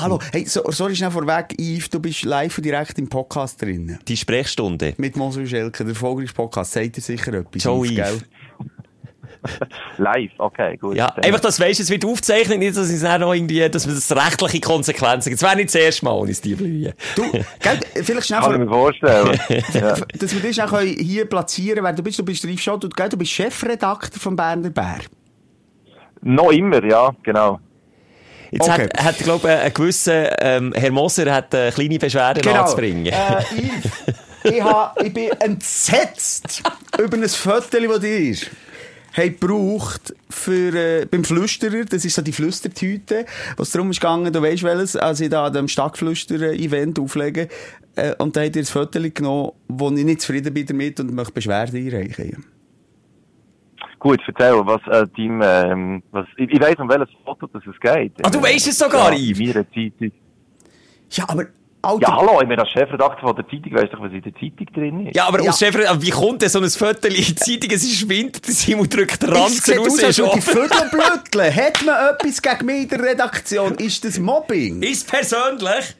Hallo, hey, so, sorry schnell vorweg, Yves, du bist live und direkt im Podcast drin. Die Sprechstunde. Mit Mosel Schelke, der erfolgreiche Podcast. Sagt dir sicher etwas. Ciao, Yves, Yves. gell? Live, okay, gut. Ja, Dann- einfach, dass du weißt, es wird aufgezeichnet, nicht, dass es dann noch irgendwie, dass das rechtliche Konsequenzen gibt. Das wäre nicht das erste Mal, ich die blühe. Du, gell, vielleicht schnell Kann ich mir vorstellen. ja. dass wir dich können hier platzieren wer du bist. Du bist Yves Schott und gell, du bist Chefredakteur vom Berner Bär. Noch immer, ja, genau. Jetzt Okay. hat, hat glaube ich, ein gewisser ähm, Herr Moser hat äh, kleine Beschwerden anzubringen. Äh, Yves, ich, ha, ich bin entsetzt über ein Foto, das dir haben gebraucht für, äh, beim Flüsterer. Das ist so die Flüstertüte, was darum ist gegangen, du weißt welches, als ich da an dem Stadtflüster-Event auflege. Äh, und da hat ihr ein Foto genommen, wo ich nicht zufrieden bin damit und möchte Beschwerde einreichen. Gut, erzähl, was äh, dein, ähm, was, ich, ich weiss, um welches Foto das es geht. Ah, du weisst es sogar, ja, Yves? In meiner Zeitung. Ja, aber, Alter, Ja, hallo, ich bin als Chefredakteur von der Zeitung, weiss doch, was in der Zeitung drin ist. Ja, aber Ja. aus Chef, aber wie kommt denn so ein Foto in die Zeitung? Es ist Winter, der Simon drückt den es Ranzen sieht raus. aus, als ist würde die. Vögel blödeln. Hat man etwas gegen mich in der Redaktion? Ist das Mobbing? Ist persönlich?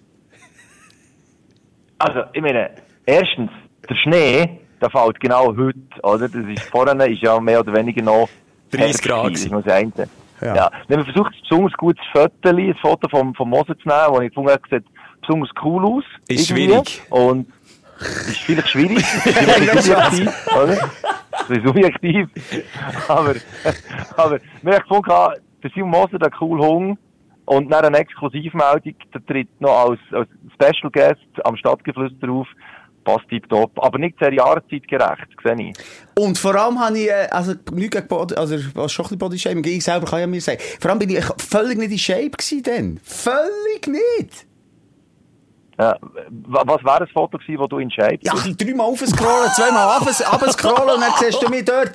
Also, ich meine, erstens, der Schnee, der fällt genau heute, oder? Das ist, vorne ist ja mehr oder weniger noch 30 Herbst Grad Das ist noch das eine. Ja. Ja. Wenn man versucht, ein besonders gutes Foto, ein Foto vom, vom Moser zu nehmen, das ich gefunden habe, sieht besonders cool aus. Ist irgendwie. schwierig. Und ist vielleicht schwierig. ist subjektiv, oder? Das ist subjektiv. Aber, aber, wir haben gefunden, der Simon Moser, der cool Hung, und nach einer Exklusivmeldung, der tritt noch als, als Special Guest am Stadtgeflüster auf. Passt tiptop. Aber nicht sehr jahreszeitgerecht, sehe ich. Und vor allem habe ich, äh, also, nicht gegen Body, also, was schon ein bisschen Bodyshaming, ich selber kann ja mir sagen. Vor allem bin ich völlig nicht in Shape gewesen dann. Völlig nicht. Ja, wa- was wäre das Foto gewesen, das du in Shape Ja, dreimal aufscrollen, zweimal runterscrollen und dann siehst du mich dort.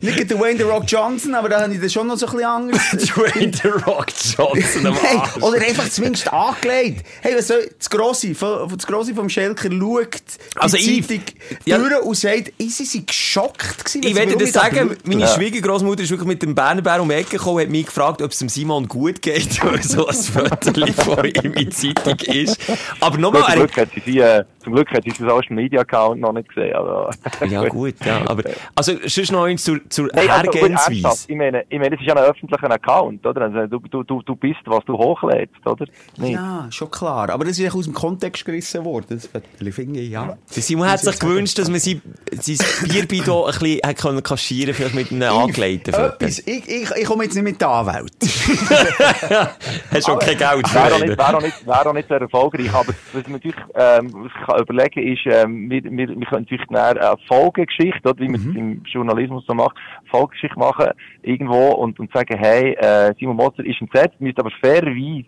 Nicht gegen den Wayne The Rock Johnson, aber da habe ich das schon noch so ein bisschen anders. Dwayne The Rock Johnson am Hey, Arsch. oder einfach zumindest angelegt. Hey, was soll, das Grosse, von- das Grosse vom Schelker schaut Also die ich- Zeitung ja. durch und sagt, sie sind geschockt gewesen. Ich werde dir sagen, meine Ja. Schwiegergroßmutter ist wirklich mit dem Bernerbär um die Ecke gekommen, hat mich gefragt, ob es dem Simon gut geht, weil so ein Foto von ihm in die Zeitung ist. Aber nochmal, zum, er- Glück hat sie, sie, äh, zum Glück hat sie den Social Media Account noch nicht gesehen. Also. ja gut, ja, aber, also, sonst noch eins zur, zur Nein, also, Hergehensweise. ich meine, ich meine, es ist ja ein öffentlicher Account, oder? Also, du, du, du, du bist, was du hochlädst, oder? Nicht? Ja, schon klar. Aber das ist aus dem Kontext gerissen worden. Das finde ich, ja. Simon hat sich gewünscht, dass man sein, sein Bierbi hier ein bisschen hat können kaschieren vielleicht mit einem angelegten Foto. Etwas, ich, ich, ich komme jetzt nicht mit der Anwalt. Hast schon kein Geld für Wäre nicht, wäre auch nicht, wäre auch nicht sehr erfolgreich. Aber was man natürlich, ähm, was ich kann überlegen ist, ähm, wir, wir, wir können natürlich eine Folgegeschichte, oder, wie man es im Journalismus so macht, Folgegeschichte machen, irgendwo, und, und sagen, hey, äh, Simon Moser ist entsetzt, müsste aber fairerweise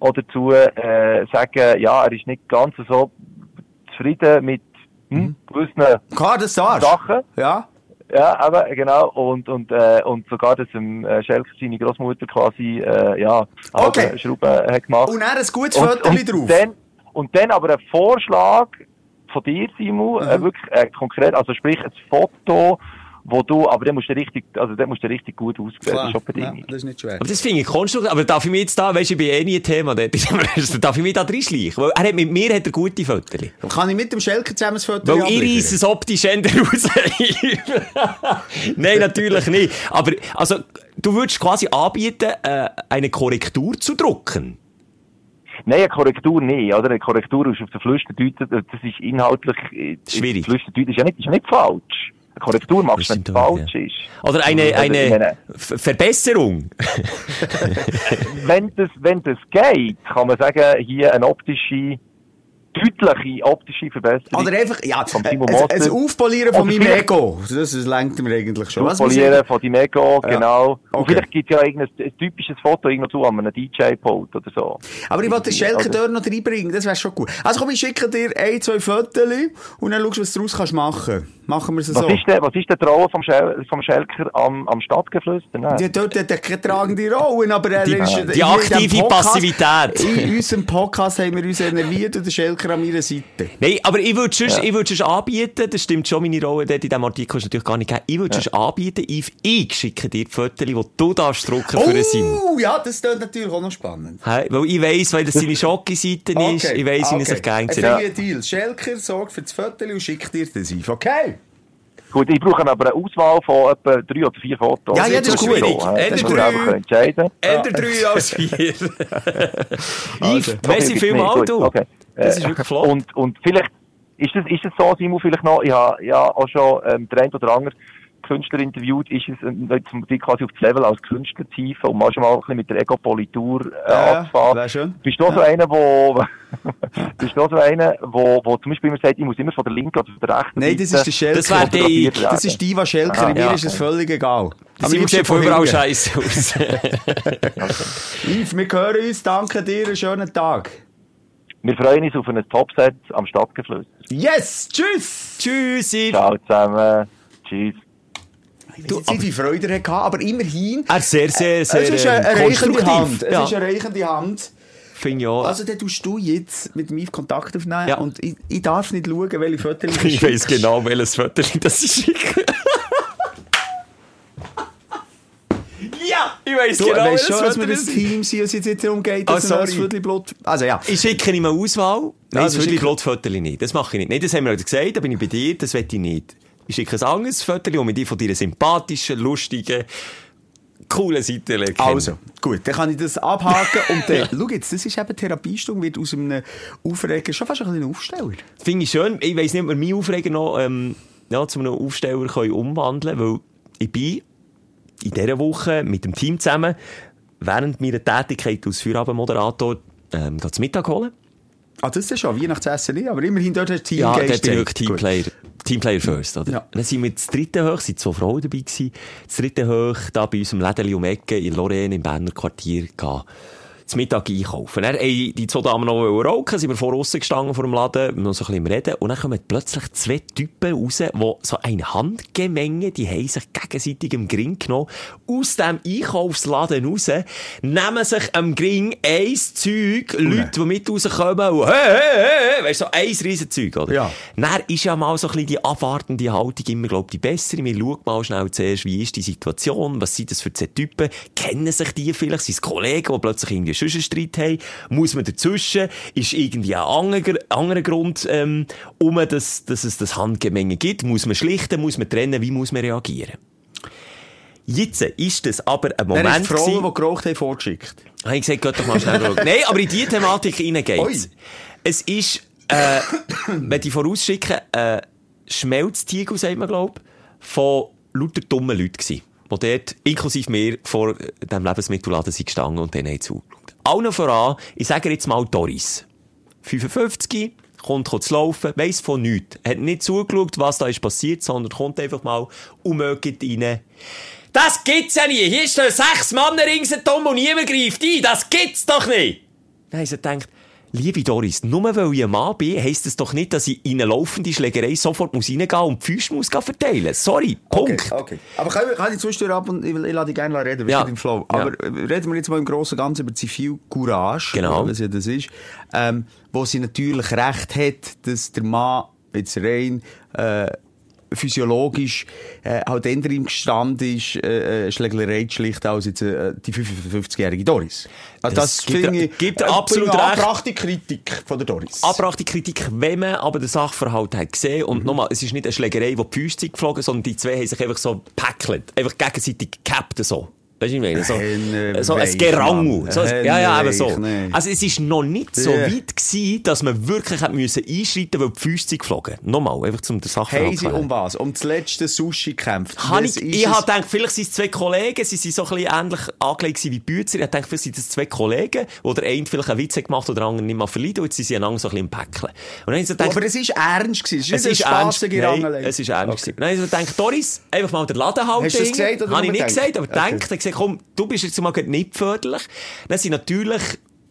auch dazu, äh, sagen, ja, er ist nicht ganz so zufrieden mit, hm, gewissen Klar, das Sachen. Ja. Ja, aber genau und und äh, und sogar dass im äh, Schelker seine Großmutter quasi äh, ja Okay. okay. Schrauben hat gemacht. Und dann ein gutes Foto drauf. Dann, und dann aber ein Vorschlag von dir, Simon, äh, wirklich äh, konkret, also sprich ein Foto, wo du, aber der musst du richtig, also der musst du richtig gut auswählen, das ist schon die ja, Bedingung. das ist nicht schwer. Aber das finde ich konstruktiv. Aber darf ich mich jetzt da, weisst du, ich bin eh nie ein Thema dort, darf ich mich da reinschleichen? Weil er hat, mit mir hat er gute Fotos. Kann ich mit dem Schelker zusammen das Foto Weil ich reisse es optisch eher raus. Nein, natürlich nicht. Aber, also, du würdest quasi anbieten, äh, eine Korrektur zu drucken. Nein, eine Korrektur nicht, oder? Eine Korrektur ist auf der Flüsterdeutsch, das ist inhaltlich, äh, Schwierig. Flüsterdeutsch ist ja nicht, ist ja nicht falsch. Eine Korrektur machst wenn es falsch ja. ist. Oder eine, Also, eine Verbesserung. wenn das, wenn das geht, kann man sagen, hier eine optische, deutliche optische Verbesserung. Oder einfach, ja, ein, Timo ein Moser. Aufpolieren von meinem Ego. Das, lenkt mir eigentlich schon. Was Polieren von deinem Ego, Ja. genau. Und Okay. vielleicht gibt es ja irgendein ein typisches Foto irgendwo zu an einem DJ-Pult oder so. Aber ich wollte den Schelker Also- dort noch reinbringen, das wäre schon gut. Also komm, ich schicke dir ein, zwei Fotos und dann schaust du, was du daraus kannst machen. Machen wir es Was so. ist der, was ist der Traum vom, Schel vom Schelker am, am Stadtgeflüster? Ne? Ja, dort hat er keine tragende Rolle, aber er Die- ist... die aktive Passivität. In unserem Podcast haben wir uns enerviert und der Schelker an meiner Seite. Nein, aber ich würde sonst, ich würde sonst anbieten, das stimmt schon, meine Rolle dort in diesem Artikel ist natürlich gar nicht gegeben. Ich würde sonst anbieten, Yves, ich schicke dir die Fotos, die du darfst drucken für den Simon. Oh, ja, das klingt natürlich auch noch spannend. Hey, weil ich weiss, weil das seine Schocke-Seite ist, ich weiss, wie er sich gerne Ein sieht. ja. Deal. Schelker sorgt für das Foto und schickt dir das auf. Okay? Gut, ich brauche aber eine Auswahl von etwa drei oder vier Fotos. Ja, ja, das ist So, schwierig. Das muss drei. entscheiden. Eher drei als vier. Merci gibt's vielmal, nicht. du. Okay. Das Äh, ist wirklich flott. Und, und vielleicht, ist das, ist das so, Simon, vielleicht noch, ich habe ja auch schon ähm, der oder andere Künstler interviewt, ist es ähm, jetzt die quasi auf das Level als Künstler hieven und mal schon mal ein bisschen mit der Egopolitur äh, Ja, anzufangen. wär schön. Bist du auch so einer, wo, bist du auch so einer, wo, wo zum Beispiel immer sagt, ich muss immer von der linken oder von der rechten Nein, das ist der Schelker. Das ich. werden. Das ist Diva Schelker. Ah, Mir ja, ist es völlig egal. Simon liebsten sieht von überall scheiße aus. Yves, wir hören uns. Danke dir. Einen schönen Tag. Wir freuen uns auf ein Topset am Stadtgeflüster. Yes! Tschüss! Tschüss, Yves. Ciao zusammen. Tschüss. Ich weiß nicht, wie Freude er hatte, aber immerhin. Er ist sehr, sehr, sehr es ist eine, ähm, eine reichende konstruktiv. Hand. Es Ja, ist eine reichende Hand. finde ich auch. Also, dann tust du jetzt mit mir Kontakt aufnehmen Ja. und ich, ich darf nicht schauen, welche Fotos ich weiss schickst. genau, welches Foto das ich schicke. ja, ich Du genau, weißt schon, dass wir das Team sind, es jetzt darum geht, Ah, dass das sorry. Viertel Blut... Also ja. Ich schicke ihm eine Auswahl. Nein, das ich Blutfoto nicht. Das mache ich nicht. Nein, das haben wir heute gesagt, da bin ich bei dir, das will ich nicht. Ich schicke ein anderes Foto, mit dir von deiner sympathischen, lustigen, coolen Seite lernen. Also, gut, dann kann ich das abhaken und dann, schau jetzt, das ist eben Therapiestunde, wird aus einem Aufreger schon fast ein bisschen Aufsteller. Finde ich schön. Ich weiss nicht, ob wir meinen Aufreger noch ähm, ja, zu einem Aufsteller können umwandeln können, weil ich bin in dieser Woche mit dem Team zusammen während meiner Tätigkeit als Feierabendmoderator ähm, zu Mittag holen. Ah, das ist ja schon Weihnachtsessen, nicht, aber immerhin dort hast du Ja, Teamgeist. dort bin ich wirklich. Teamplayer. Teamplayer first, oder? Ja. Dann sind wir das dritte hoch, sind zwei Frauen dabei gewesen. Das dritte hoch, da bei unserem Lädeli um Ecke in Lorraine im Berner Quartier gehen. Zum Mittag einkaufen. Dann, ey, die zwei Damen noch rauchen, sind wir vor aussen gestanden vor dem Laden, noch so ein bisschen Reden. Und dann kommen plötzlich zwei Typen raus, die so eine Handgemenge, die haben sich gegenseitig im Gring genommen, aus dem Einkaufsladen raus, nehmen sich am Gring ein Zeug, Leute, die mit rauskommen, und hey, hey, hey, weißt du, so ein riesen Zeug, oder? Ja. Dann ist ja mal so ein bisschen die abwartende Haltung immer, glaub die bessere. Wir schauen mal schnell zuerst, wie ist die Situation, was sind das für zwei Typen, kennen sich die vielleicht, sind es Kollegen, die plötzlich irgendwie schon einen Streit haben, muss man dazwischen, ist irgendwie ein anderer, anderer Grund, ähm, um, dass, dass es das Handgemenge gibt, muss man schlichten, muss man trennen, wie muss man reagieren? Jetzt ist das aber ein Dann Moment du die Frauen, die geraucht haben, vorgeschickt. habe ich gesagt, geht doch mal schnell schauen. Nein, aber in diese Thematik Ui. reingeht's. Es ist, äh, wenn ich vorausschicken, äh, Schmelztiegel, sagt man, glaub, von lauter dummen Leuten gewesen. Die dort, inklusive mir, vor dem Lebensmittelladen sind gestanden und denen haben zugeschaut. Allen voran, ich sage jetzt mal Doris. 55, kommt kurz laufen, weiss von nichts. Hat nicht zugeschaut, was da ist passiert, sondern kommt einfach mal und mögt rein. Das gibt's ja nie! Hier stehen sechs Männer ringsherum und niemand greift ein! Das gibt's doch nicht! Dann sie gedacht, liebe Doris, nur weil ich ein Mann bin, heisst das doch nicht, dass ich in eine laufende Schlägerei sofort muss reingehen und die Füße muss verteilen. Sorry, Punkt. Okay, okay. Aber kann, ich- kann ich zwischendurch ab und ich, ich lasse dich gerne reden, Ja. ja. im Flow. Ja. Aber äh, reden wir jetzt mal im Großen und Ganzen über Zivilcourage. Genau. Was ja das ist. Ähm, wo sie natürlich recht hat, dass der Mann jetzt rein, äh, physiologisch äh, halt eher im Gestand ist, äh, äh, Schlägerei zu schlichten als jetzt äh, die 55-jährige Doris. Also das, Es gibt- ich, gibt absolut recht. angebrachte Kritik von der Doris. Abbrachte Kritik, wenn man aber den Sachverhalt hat gesehen. Mhm. Und nochmal, es ist nicht eine Schlägerei, wo die Füße geflogen, sondern die zwei haben sich einfach so gepackelt. Einfach gegenseitig gecapt, so. Weißt du, ich meine? So, Henne so ein Gerangel. So, ein- ja, ja, eben so. Nee. Also, es ist noch nicht so Ja. weit gewesen, dass man wirklich hat müssen einschreiten weil die Füße sind geflogen. Nochmal, einfach zum den Sachverhalt Haben sie um was? Um das letzte Sushi gekämpft? Was ich, ist ich es? habe gedacht, vielleicht sind es zwei Kollegen, sie sind so ein bisschen ähnlich angelegt wie Bützer. Ich habe gedacht, vielleicht sind es zwei Kollegen, wo der eine vielleicht einen Witz hat gemacht oder der andere nicht mal verleiden und jetzt sind sie einander so ein bisschen im Päckchen. Und dann so gedacht, Aber es ist ernst gewesen. es Es ist ist eine ernst, nein, es ist ernst Okay. gewesen. Dann habe ich so gedacht, Doris, einfach mal den Laden halten. Hast du das gesagt oder Habe ich nicht gesagt, aber Okay. denkt, komm, du bist jetzt mal nicht förderlich. Dann sind natürlich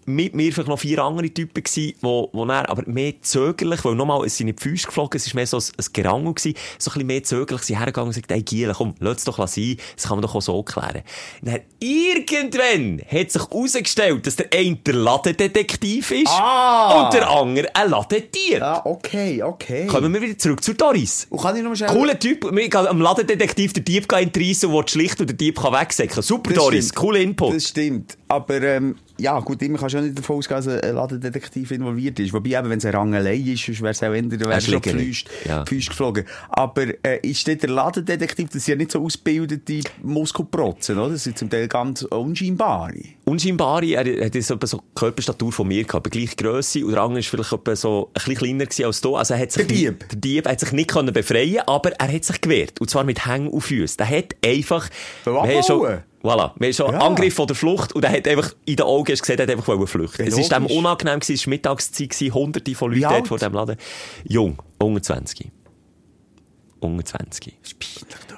mit mir vielleicht noch vier andere Typen gewesen, wo, wo dann, aber mehr zögerlich, weil nochmal, es sind nicht die Füße geflogen, es war mehr so ein, ein Gerangel gewesen, so ein bisschen mehr zögerlich, sie hergegangen und gesagt, ey, Giele, komm, lass doch sein, das kann man doch auch so klären. Und dann, irgendwann hat sich herausgestellt, dass der eine der Ladendetektiv ist Ah! und der andere ein Ladentier. Ah, okay, okay. Kommen wir wieder zurück zu Doris. Und kann ich noch schnell... Cooler Typ. Wir gehen am Ladendetektiv den Dieb entreissen, der schlicht und der Dieb kann wegsäcken. Super, Das Doris. stimmt. Cooler Input. Das stimmt. Aber, ähm, ja, gut, immer kannst du nicht davon ausgehen, dass ein Ladendetektiv involviert ist. Wobei eben, wenn es eine Rangelei ist, sonst wäre es auch dann wäre schon geflüscht, Ja. Geflogen. Aber, äh, ist der Ladendetektiv, das sind ja nicht so ausgebildete Muskelprotzen, oder? Das sind zum Teil ganz unscheinbare. Unscheinbare, er er hat so die Körperstatur von mir gehabt, aber gleiche Grösse. Und der andere war vielleicht so ein bisschen kleiner gewesen als du. Also er hat sich Der Dieb? Nicht, der Dieb hat sich nicht können befreien aber er hat sich gewehrt. Und zwar mit Hängen und Füßen. Der hat einfach... Abhauen? Voilà, wir schon Ja. Angriff von der Flucht und er hat einfach in den Augen gesehen, er hat einfach wollen flüchten. Ja, es ist dem unangenehm gewesen, es war Mittagszeit, gewesen, hunderte von Leuten dort vor dem Laden. Jung, unter 20. Unter 20.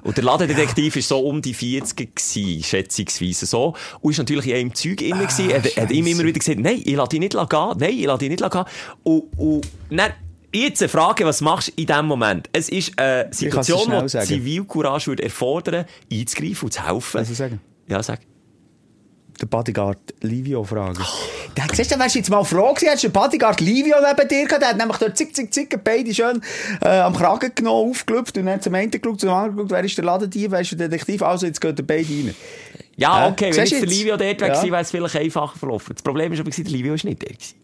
Und der Ladendetektiv war so um die 40 gewesen, schätzungsweise so. Und ist natürlich in einem Zeug immer gewesen. Er, er hat ihm immer wieder gesagt, nein, ich lasse dich nicht gehen, nein, ich lasse dich nicht gehen. Und, und dann, jetzt eine Frage, was machst du in dem Moment? Es ist eine Situation, die. Zivilcourage würde erfordern, einzugreifen und zu helfen. Ja, sag. Der Bodyguard Livio fragen. Der, siehst du, wärst du jetzt mal froh gewesen, hättest du den Bodyguard Livio neben dir gehabt, der hat nämlich dort zick, zick, zick, beide schön äh, am Kragen genommen, aufgelüpft und dann zum einen geschaut, zum anderen geschaut, wer ist der Ladendieb, wer ist der Detektiv, also jetzt geht der beide rein. Ja, okay, wenn Siehst jetzt der? Livio dort Ja. wäre es vielleicht einfacher verlaufen. Das Problem ist aber, der Livio ist nicht der. gewesen.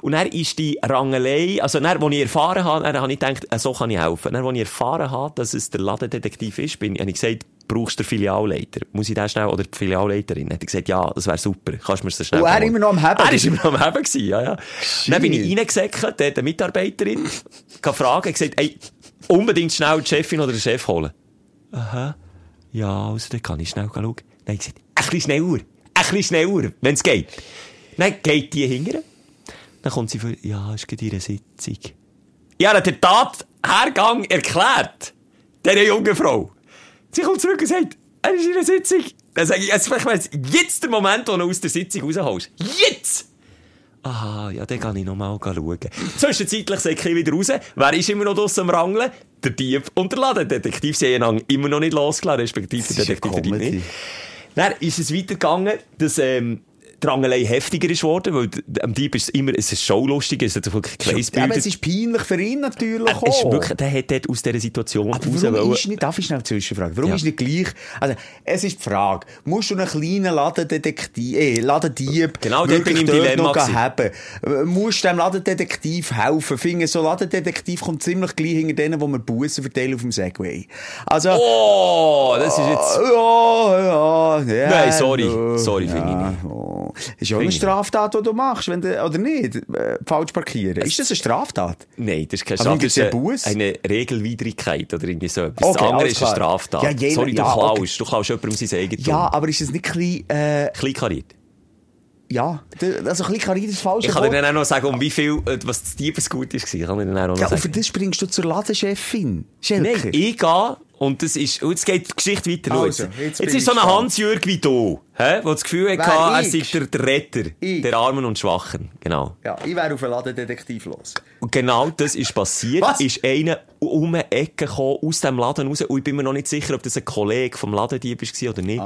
Und dann ist die Rangelei, also dann, als ich erfahren habe, dann habe ich gedacht, äh, so kann ich helfen. Dann, als ich erfahren habe, dass es der Ladendetektiv ist, bin, habe ich gesagt, brauchst du den Filialleiter? Muss ich den schnell, oder die Filialleiterin? Hat gesagt, ja, das wäre super. Kannst du mir das schnell Und er holen? immer noch am Haben? Er ist immer noch am Haben gewesen, ja, ja. Dann bin ich reingesäckelt, dort eine Mitarbeiterin, fragen, gesagt, ey, unbedingt schnell die Chefin oder den Chef holen. Aha. Ja, also dann kann ich schnell schauen. Nein, ich gesagt, ein bisschen schneller. Ein bisschen schneller, wenn es geht. Dann geht die hinterher. Dann kommt sie für, ja, ist gerade ihre Sitzung. Ja, hat der Tathergang erklärt. Der junge Frau. Sie kommt zurück und sagt, er ist in einer Sitzung. Dann sage ich, also, ich weiss, jetzt der Moment, wo du aus der Sitzung rausholst. Jetzt! Aha, ja, dann kann ich noch mal schauen. Zwischenzeitlich sehe ich wieder raus. Wer ist immer noch draussen am Rangeln? Der Dieb und der Ladendetektiv. Sie haben immer noch nicht losgelassen, respektive der Detektiv nicht. Dann ist es weitergegangen, dass, ähm, die Rangelei heftiger ist worden, weil am Dieb ist es immer, es ist showlustig, es hat wirklich Ja, Gleisbilder. aber es ist peinlich für ihn natürlich Er ist auch. wirklich, der hat dort aus dieser Situation Aber warum wollen- ist nicht, darf ich schnell zwischenfragen, warum Ja. ist nicht gleich, also, es ist die Frage, musst du einen kleinen Ladendetektiv, äh, Ladendieb Genau, dort bin ich im noch haben? Musst du dem Ladendetektiv helfen? Finde, so Ladendetektiv kommt ziemlich gleich hinter denen, wo wir Bussen verteilen auf dem Segway. Also, Oh, das ist jetzt... ja, ja, ja. Nein, sorry. ja, Sorry, finde ich ja, nicht. oh. Ist ja auch eine. Straftat, die du machst, wenn du, oder nicht? Äh, falsch parkieren. Ist das eine Straftat? Nein, das ist keine Straftat. Das ist Buß? eine, Regelwidrigkeit oder irgendwie so etwas. Okay, das andere ist eine. Straftat. Ja, jeder- Sorry, du ja, klaust. okay. Du klaust jemandem sein Eigentum. Ja, aber ist es nicht ein bisschen, äh, Kleinkariert. ja, also ein bisschen ist falsch. Ich kann dir dann auch noch sagen, um wie viel, äh, was das Diebesgut. Ich kann dir dann auch noch Ja, und für sagen. das springst du zur Ladenchefin. Schelker. Nein, ich gehe und das ist, und jetzt geht die Geschichte weiter. Also, jetzt jetzt ist so ein. Hans-Jürg wie du, hä, der das Gefühl hatte, er sei der, der Retter Ich? der Armen und Schwachen. Genau. Ja, ich wäre auf einen Ladendetektiv los. Und genau das ist passiert. Was? Ist einer um eine Ecke gekommen, aus dem Laden raus. Und ich bin mir noch nicht sicher, ob das ein Kollege vom Ladendieb war oder nicht.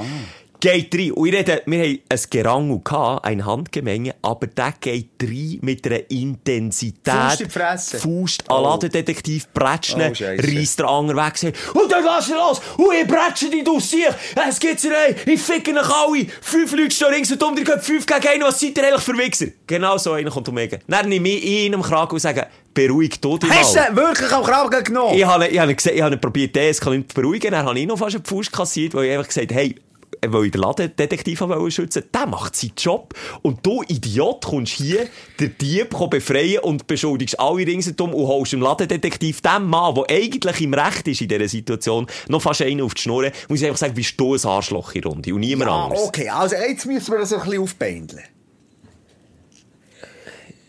Geht rein. Und ich rede, wir haben ein Gerangel gehabt, ein Handgemenge, aber der geht rein mit einer Intensität. Faust in die Fresse. Faust, Oh. Ladendetektiv, Bretschen, Oh, reißt der andere weg, sagt, und dann lass ihn los, und ich bretsche dich, du Sieg, es gibt's rein, ich ficke euch alle, fünf Leute stehen rings und um, ihr geht fünf gegen einen, was seid ihr eigentlich für Wichser? Genau so einer kommt um mich. Dann nehme ich ihn am Kragen und sage, beruhig du dich Hast du ihn wirklich am Kragen genommen? Ich habe, ich habe gesehen, ich habe ihn probiert, den eskaliert zu beruhigen. Dann habe ich noch fast einen Fuß kassiert, weil ich einfach gesagt hey, weil ich den Ladendetektiv schützen der macht seinen Job. Und du Idiot kommst hier, der Dieb befreien und beschuldigst alle ringsherum und holst dem Ladendetektiv dem Mann, der eigentlich im Recht ist in dieser Situation, noch fast einen auf die Schnur. Muss ich einfach sagen, bist du ein Arschloch in Runde und niemand Ah, anderes. okay, also jetzt müssen wir das ein bisschen aufbeindeln.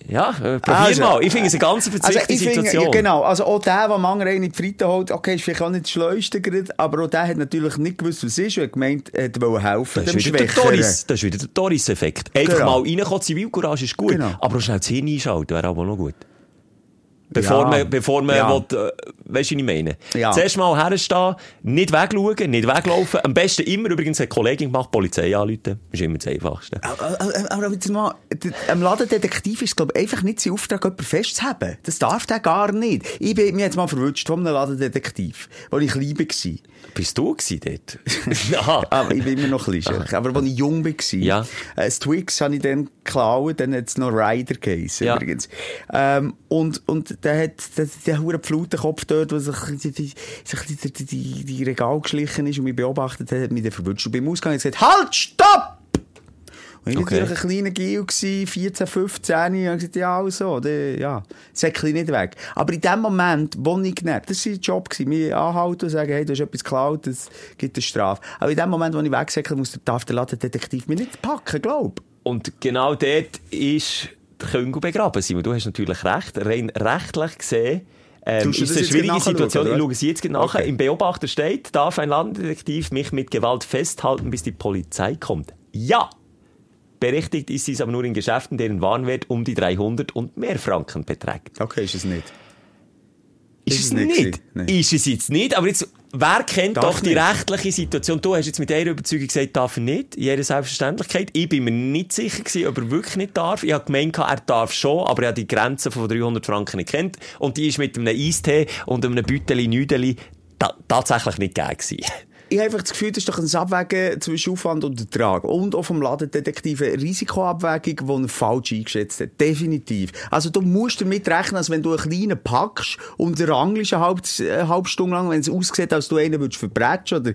Ja, äh, probier Also, mal. Ich finde es eine ganz verzwickte finde, Situation. ja, genau, also auch der, der Mangel in die Fritte holt, okay, ist vielleicht auch nicht das Schleuste gerade, aber auch der hat natürlich nicht gewusst, was es ist und hat gemeint, er wollte helfen, Das dem ist, wieder der. Doris, das ist wieder der Doris-Effekt. Einfach Genau. mal reinkommen, Zivilcourage ist gut. Genau. Aber schnell das Hirn einschalten wäre aber noch gut. Bevor Ja. man, bevor man Ja. will, äh, weisst du, was ich meine? Ja. Zuerst mal herstehen, nicht wegschauen, nicht weglaufen. Am besten immer, übrigens, hat eine Kollegin gemacht, Polizei anrufen. Das ist immer das Einfachste. Aber, aber, aber jetzt mal, am Ladendetektiv ist, glaube ich, einfach nicht sein Auftrag, jemanden festzuhaben. Das darf der gar nicht. Ich bin mir jetzt mal verwünscht von einem Ladendetektiv, wo ich klein war. Bist du gewesen dort? Aha. Aber ich bin immer noch klein. Aber als ich jung war, Ja. äh, das Twix habe ich dann geklaut, dann hat es noch Ryder geheißen, Ja. übrigens. Ähm, und, und der hat, der, der hure Pflutenkopf dort, wo sich, die, sich die, die, die, die Regal geschlichen ist und mich beobachtet hat, hat mich dann verwünscht. Und beim Ausgang hat gesagt, halt, stopp! Und ich war Okay. natürlich ein kleiner Gil, gewesen, 14, 15, und ich gesagt, ja, also, der, ja, säckli nicht weg. Aber in dem Moment, wo ich genervt, das war sein Job, mich anhalten und sagen, hey, du hast etwas geklaut, das gibt eine Strafe. Aber in dem Moment, wo ich wegsäckle, muss der, darf der Ladendetektiv mich nicht packen, glaub. Und genau dort ist der Küngel begraben, Simon. Du hast natürlich recht. Rein rechtlich gesehen, ähm, ist es eine schwierige Situation. oder? Ich schaue sie jetzt gerade nach. Okay. Im Beobachter steht, darf ein Landdetektiv mich mit Gewalt festhalten, bis die Polizei kommt? Ja! Berechtigt ist dies aber nur in Geschäften, deren Warenwert um die 300 und mehr Franken beträgt. Okay, ist es nicht. Ist, Ist es nicht nicht? Ist es jetzt nicht? Aber jetzt, wer kennt Darf doch die nicht. rechtliche Situation? Du hast jetzt mit dieser Überzeugung gesagt, darf er nicht. In jeder Selbstverständlichkeit. Ich bin mir nicht sicher gewesen, ob er wirklich nicht darf. Ich habe gemeint, er darf schon, aber er hat die Grenze von 300 Franken nicht kennt. Und die ist mit einem Eistee und einem Büteli Nüdeli ta tatsächlich nicht gegeben gewesen. Ich habe einfach das Gefühl, das ist doch ein Abwägen zwischen Aufwand und Ertrag. Und auch vom Ladendetektiv eine Risikoabwägung, die er falsch eingeschätzt hat. Definitiv. Also du musst damit rechnen, dass wenn du einen kleinen packst und der angelst eine halbe, eine halbe Stunde lang, wenn es aussieht, als du einen würdest verbrechen oder,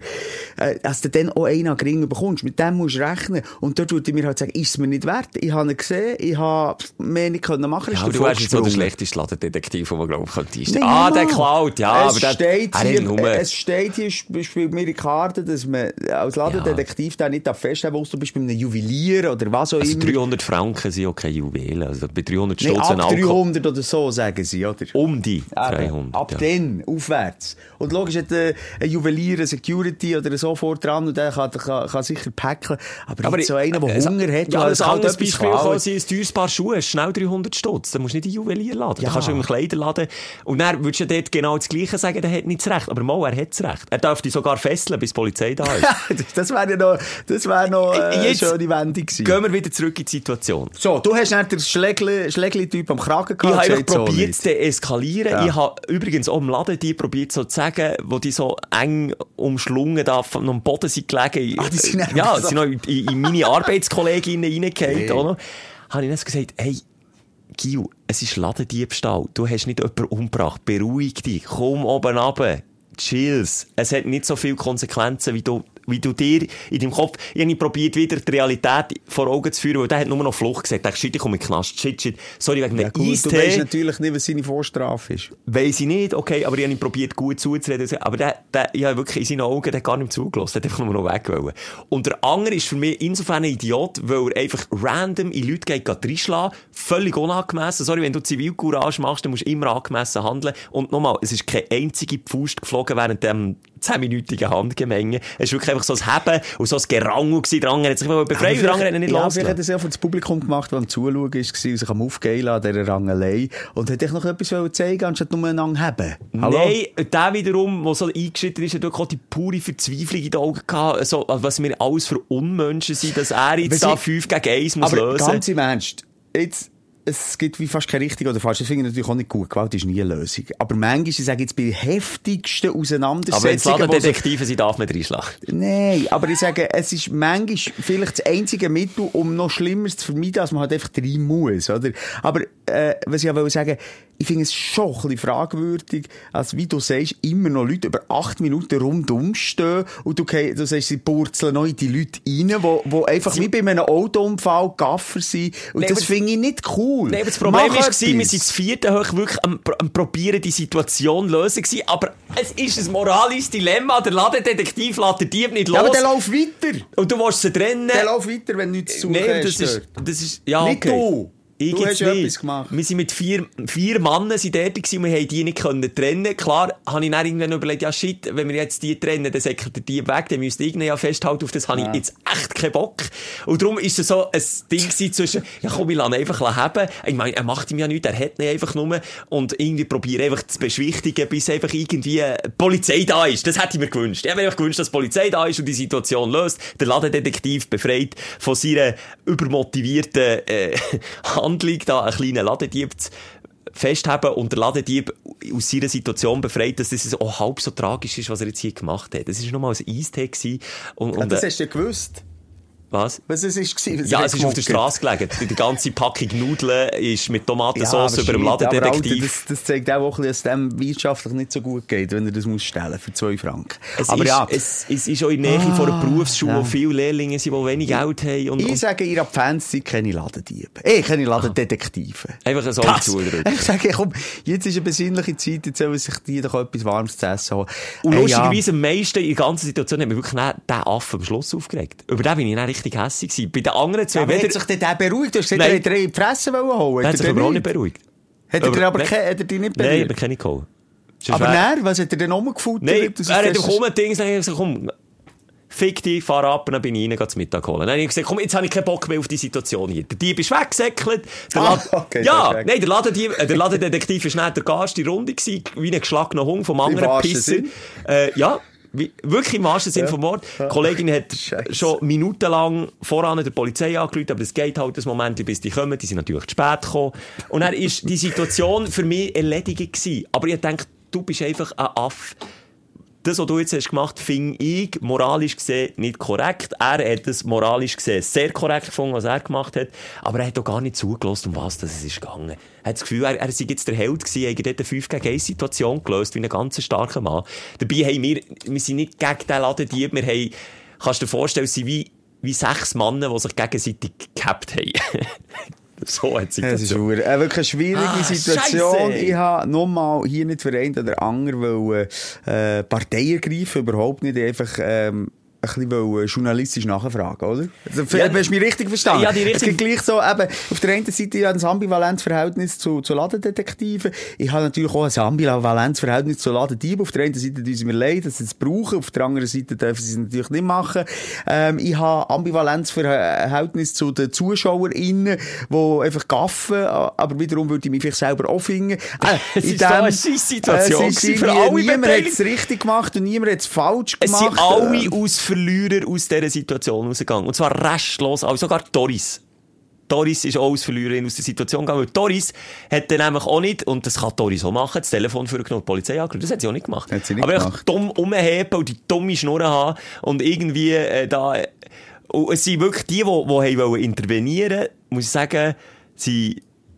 äh, dass du dann auch einen gering bekommst. Mit dem musst du rechnen. Und dort würde ich mir halt sagen, ist es mir nicht wert. Ich habe ihn gesehen, ich habe mehr nicht können machen. Ja, der du wärst jetzt so der schlechteste Ladendetektiv, den man glauben könnte. Nein, ah, der klaut, ja, es aber der, steht er hier, hat nur- es steht hier, sp- spielt mir Karte, dass man als Ladendetektiv da nicht feststellen muss, du bist bei einem Juwelier oder was auch also immer. 300 Franken sind auch keine Juwelen. Also bei 300 Nein, Stutz ein Alkohol. 300 oder so, sagen sie, oder? Um die Eben, 300. Ab ja. dann, aufwärts. Und logisch hat äh, ein Juwelier, eine Security oder so vor dran und der kann, kann, kann sicher packen. Aber, Aber so einer, der es- Hunger hat, ja, weil ein es halt Beispiel kann sein, ein teures Paar Schuhe, schnell 300 Stutz. Dann musst du nicht in Juwelier laden. Ja. Dann kannst du im Kleiderladen. Und dann würdest du ja dort genau das Gleiche sagen, der hat nicht das Recht. Aber mal, er hat das Recht. Er darf dich sogar fesseln, bis die Polizei da ist. das wäre ja noch, das wäre noch äh, eine Jetzt schöne Wendung gewesen. Gehen wir wieder zurück in die Situation. So, du hast nicht den Schlägli- Schlägli-Typ am Kragen Ich habe gehabt. gesagt, so probiert nicht. zu deeskalieren. Ja. Ich habe übrigens auch im Laden die probiert so zu sagen, wo die so eng umschlungen da von am Boden sind gelegen. Ah, die sind ja, so- sind noch in, in meine Arbeitskolleginnen reingefallen, Hey. oder? Habe ich dann so gesagt, hey, Gil, es ist Ladendiebstahl. Du hast nicht jemanden umgebracht. Beruhig dich. Komm oben runter. Chills. Es hat nicht so viele Konsequenzen, wie du, wie du dir in deinem Kopf, ich habe probiert, wieder die Realität vor Augen zu führen, weil der hat nur noch Flucht gesagt. Der shit, ich komme in den Knast. Shit, shit. Sorry, wegen Ja, einem gut, du Eistee. weißt natürlich nicht, was seine Vorstrafe ist. Weiss ich nicht, okay, aber ich habe probiert, gut zuzureden. Aber der, der, ich habe wirklich in seinen Augen der gar nicht zugelassen. Der hat einfach nur noch weg wollen. Und der andere ist für mich insofern ein Idiot, weil er einfach random in Leute geht, geht reinschlagen. Völlig unangemessen. Sorry, wenn du Zivilcourage machst, dann musst du immer angemessen handeln. Und nochmal, es ist keine einzige Pfust geflogen, während dem zehnminütigen Handgemenge. Es war wirklich einfach so ein Heben und so ein Gerangel gewesen. Der andere hat sich befreit, der andere hat ihn nicht ja, losgelassen. vielleicht hat es ja für das Publikum gemacht, das am Zuschauen war, und sich am Aufgehen an dieser Rangelei. Und hat echt noch etwas zeigen, anstatt nur einander haben. Hallo? Nein, der wiederum, der so eingeschritten ist, hat auch die pure Verzweiflung in den Augen gehabt, so, was wir alles für Unmenschen sind, dass er jetzt da sie- 5 gegen 1 muss Aber lösen. ganz im Ernst, jetzt, es gibt wie fast keine richtig oder falsch. Das finde ich natürlich auch nicht gut. Gewalt ist nie eine Lösung. Aber manchmal, ich sage jetzt, bei heftigsten aber Auseinandersetzungen... wo so- Ladendetektive sind, darf man reinschlagen. Nein, aber ich sage, es ist manchmal vielleicht das einzige Mittel, um noch Schlimmeres zu vermeiden, als man halt einfach rein muss, oder? Aber, äh, was ich auch wollte sagen, ich finde es schon ein bisschen fragwürdig, als wie du sagst, immer noch Leute über acht Minuten rundum stehen und du, du sagst, sie purzeln noch in die Leute rein, wo, wo einfach wie bei einem Autounfall Gaffer sind. Und Nein, das finde ich nicht cool. Nein, aber das Problem war, wir sind das vierte hoch wirklich am, am probieren, die Situation zu lösen gewesen. Aber es ist ein moralisches Dilemma. Der Ladendetektiv lässt den Dieb nicht los. Ja, aber der läuft weiter. und du willst sie trennen. Der läuft weiter, wenn nichts zu suchen das ist, das ist, ja, Nicht okay. du. Ich Du hast ja nicht. etwas gemacht. Wir sind mit vier, vier Männern sind dort gewesen, wir haben die nicht können trennen. Klar, habe ich dann irgendwann überlegt, ja shit, wenn wir jetzt die trennen, dann säckelt der Dieb weg, dann müsste irgendwie ja festhalten, auf das habe ich jetzt echt keinen Bock. Und darum ist es so ein Ding zwischen, ja komm, ich lasse ihn einfach haben. Ich meine, er macht ihm ja nichts, er hat ihn einfach nur. Und irgendwie probiere einfach zu beschwichtigen, bis einfach irgendwie die Polizei da ist. Das hätte ich mir gewünscht. Ich hätte mir einfach gewünscht, dass die Polizei da ist und die Situation löst. Der Ladendetektiv befreit von seiner übermotivierten äh, Handlung, da einen kleinen Ladendieb zu festhaben und der Ladendieb aus seiner Situation befreit, dass das auch halb so tragisch ist, was er jetzt hier gemacht hat. Das war nochmal ein Eistee gewesen. Und, Ja, und, das äh, hast du ja gewusst. Was? Was es ist gewesen, Ja, es ist auf der. Straße gelegen. Die, ganze Packung Nudeln ist mit Tomatensauce aber über dem Ladendetektiv. das, das zeigt auch, ein bisschen, dass es dem wirtschaftlich nicht so gut geht, wenn er das muss stellen für zwei Franken. Es, aber ist, ja, es, es ist auch in der Nähe von einer Berufsschule, ja. wo viele Lehrlinge sind, die wenig Geld haben. Und, ich und sage, ihr habt Fans seid keine Ladendiebe. Eh, keine Ladendetektive. einfach so Das. zudrücken. Ich sage, komm, jetzt ist eine besinnliche Zeit, jetzt sollen sich die doch etwas Warmes zu essen holen. Und Hey, lustigerweise, am meisten in der ganzen Situation hat mich wirklich dann der Affe am Schluss aufgeregt. Über den bin ich richtig hässlich gewesen. Bei den anderen zwei, Ja, aber weder, hat sich denn der beruhigt? Du hast gesagt, Nein. er dir in die Fresse holen. der hat sich er aber auch nicht beruhigt. Hat er aber Nein. hat er dich nicht Nein, berührt? aber keine geholt. Aber nein, was hat er denn rumgefuttert? Nein, er hat ist- kaum ein Ding gesagt, komm, fick dich, fahr ab, dann bin ich rein, geh zu Mittag holen. Dann habe ich gesagt, komm, jetzt habe ich keinen Bock mehr auf die Situation hier. Der Dieb ist weggesäckelt. Der Ah, okay, ja, nein, der Ladendieb, äh, der Ladendetektiv ist nicht der Gast die Runde gewesen, wie ein geschlagener Hund vom anderen Pisser. Äh, ja. Wirklich im wahrsten Sinn vom Wort. Die Kollegin hat Scheisse. schon minutenlang voran der Polizei angerufen, aber es geht halt ein Moment, bis die kommen. Die sind natürlich zu spät gekommen. Und dann ist die Situation für mich erledigt gewesen. Aber ich denke, du bist einfach ein Aff das, was du jetzt hast gemacht, finde ich moralisch gesehen nicht korrekt. Er hat es moralisch gesehen sehr korrekt gefunden, was er gemacht hat. Aber er hat auch gar nicht zugelassen, um was es ist gegangen. Er hat das Gefühl, er, er sei jetzt der Held gewesen, er hat dort eine 5 gegen 1 Situation gelöst, wie ein ganz starker Mann. Dabei haben wir, wir sind nicht gegen den Ladendieb, wir haben, kannst du dir vorstellen, sind wie, wie sechs Männer, die sich gegenseitig gehabt haben. so hat sich das Es ist eine wirklich eine schwierige Ah, Situation. Ich habe nochmal hier nicht für einen oder anderen wollen, äh, Partei ergreifen, überhaupt nicht einfach, ähm, ein bisschen wollen journalistisch nachfragen, oder? Also, Ja, hast du mich richtig verstanden? Ja, die Es richtige- gibt gleich so, eben, auf der einen Seite ja ein ambivalentes Verhältnis zu, zu Ladendetektiven. Ich habe natürlich auch ein ambivalentes Verhältnis zu Ladendieben. Auf der einen Seite tun sie mir leid, dass sie es brauchen. Auf der anderen Seite dürfen sie es natürlich nicht machen. Ähm, ich habe ambivalentes Verhältnis zu den ZuschauerInnen, die einfach gaffen, aber wiederum würde ich mich vielleicht selber auch finden. Äh, Es in ist so dem- eine Scheisssituation äh, es ist für alle Niemand hat es richtig gemacht und niemand hat es falsch Es gemacht. sind alle Äh, aus Verlierer aus dieser Situation rausgegangen. Und zwar restlos, also sogar Doris. Doris ist auch als Verliererin aus der Situation gegangen, weil Doris hat dann nämlich auch nicht, und das kann Doris auch machen, das Telefon für die Polizei angerufen. Das hat sie auch nicht gemacht. Hat sie nicht Aber gemacht. dumm umheben und die dumme Schnurren haben und irgendwie äh, da... Und es sind wirklich die, die, die haben wollen intervenieren muss ich sagen,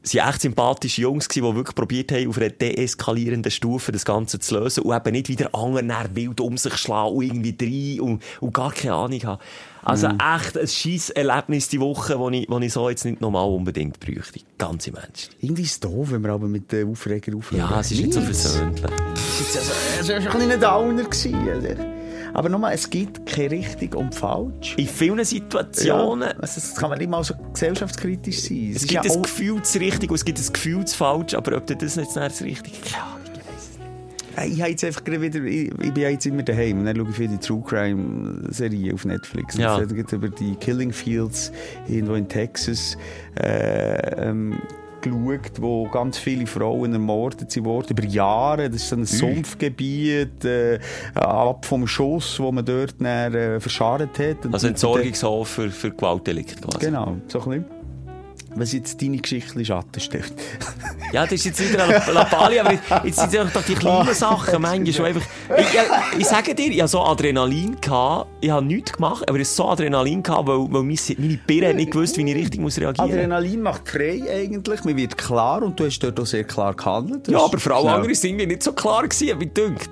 sie sie echt sympathische Jungs die wirklich probiert haben, auf einer deeskalierenden Stufe das Ganze zu lösen und eben nicht wieder anderen wild um sich schlagen und irgendwie rein und, und gar keine Ahnung haben. Also echt ein scheiß Erlebnis die Woche, das ich, wo ich so jetzt nicht nochmal unbedingt bräuchte. Ganz im Ernst. Irgendwie ist es doof, wenn wir aber mit den Aufreger aufhören. Ja, es ist nicht so versöhnlich. Es war ein bisschen ein Downer. gewesen. Aber nochmal, es gibt kein richtig und falsch. In vielen Situationen... Ja, also, das kann man nicht mal so gesellschaftskritisch sein. Es ist gibt ja ein Gefühl zu richtig und es gibt ein Gefühl zu falsch, aber ob das jetzt nicht das keine es nicht. Ja, ich habe jetzt einfach wieder, ich, ich bin ja jetzt immer daheim und dann schaue ich für die True Crime Serie auf Netflix. Ja. Und es geht über die Killing Fields irgendwo in Texas äh, ähm, geschaut, wo ganz viele Frauen ermordet sind worden, über Jahre. Das ist so ein Sumpfgebiet, äh, ab vom Schuss, wo man dort dann, äh, verscharrt hat. Also Entsorgungshof für, für Gewaltdelikte quasi. Genau, so ein bisschen. Was jetzt deine Geschichte Schatten stellt. Ja, das ist jetzt wieder La, La Pali, aber jetzt sind es doch die kleinen Sachen, manchmal schon einfach. Ich, ja, ich sage dir, ich hatte so Adrenalin, gehabt, ich habe nichts gemacht, aber ich hatte so Adrenalin, gehabt, weil, weil meine, Birne nicht gewusst, wie ich richtig muss reagieren muss. Adrenalin macht frei eigentlich, man wird klar und du hast dort auch sehr klar gehandelt. Das Ja, aber vor allem andere sind mir nicht so klar gewesen, wie dünkt.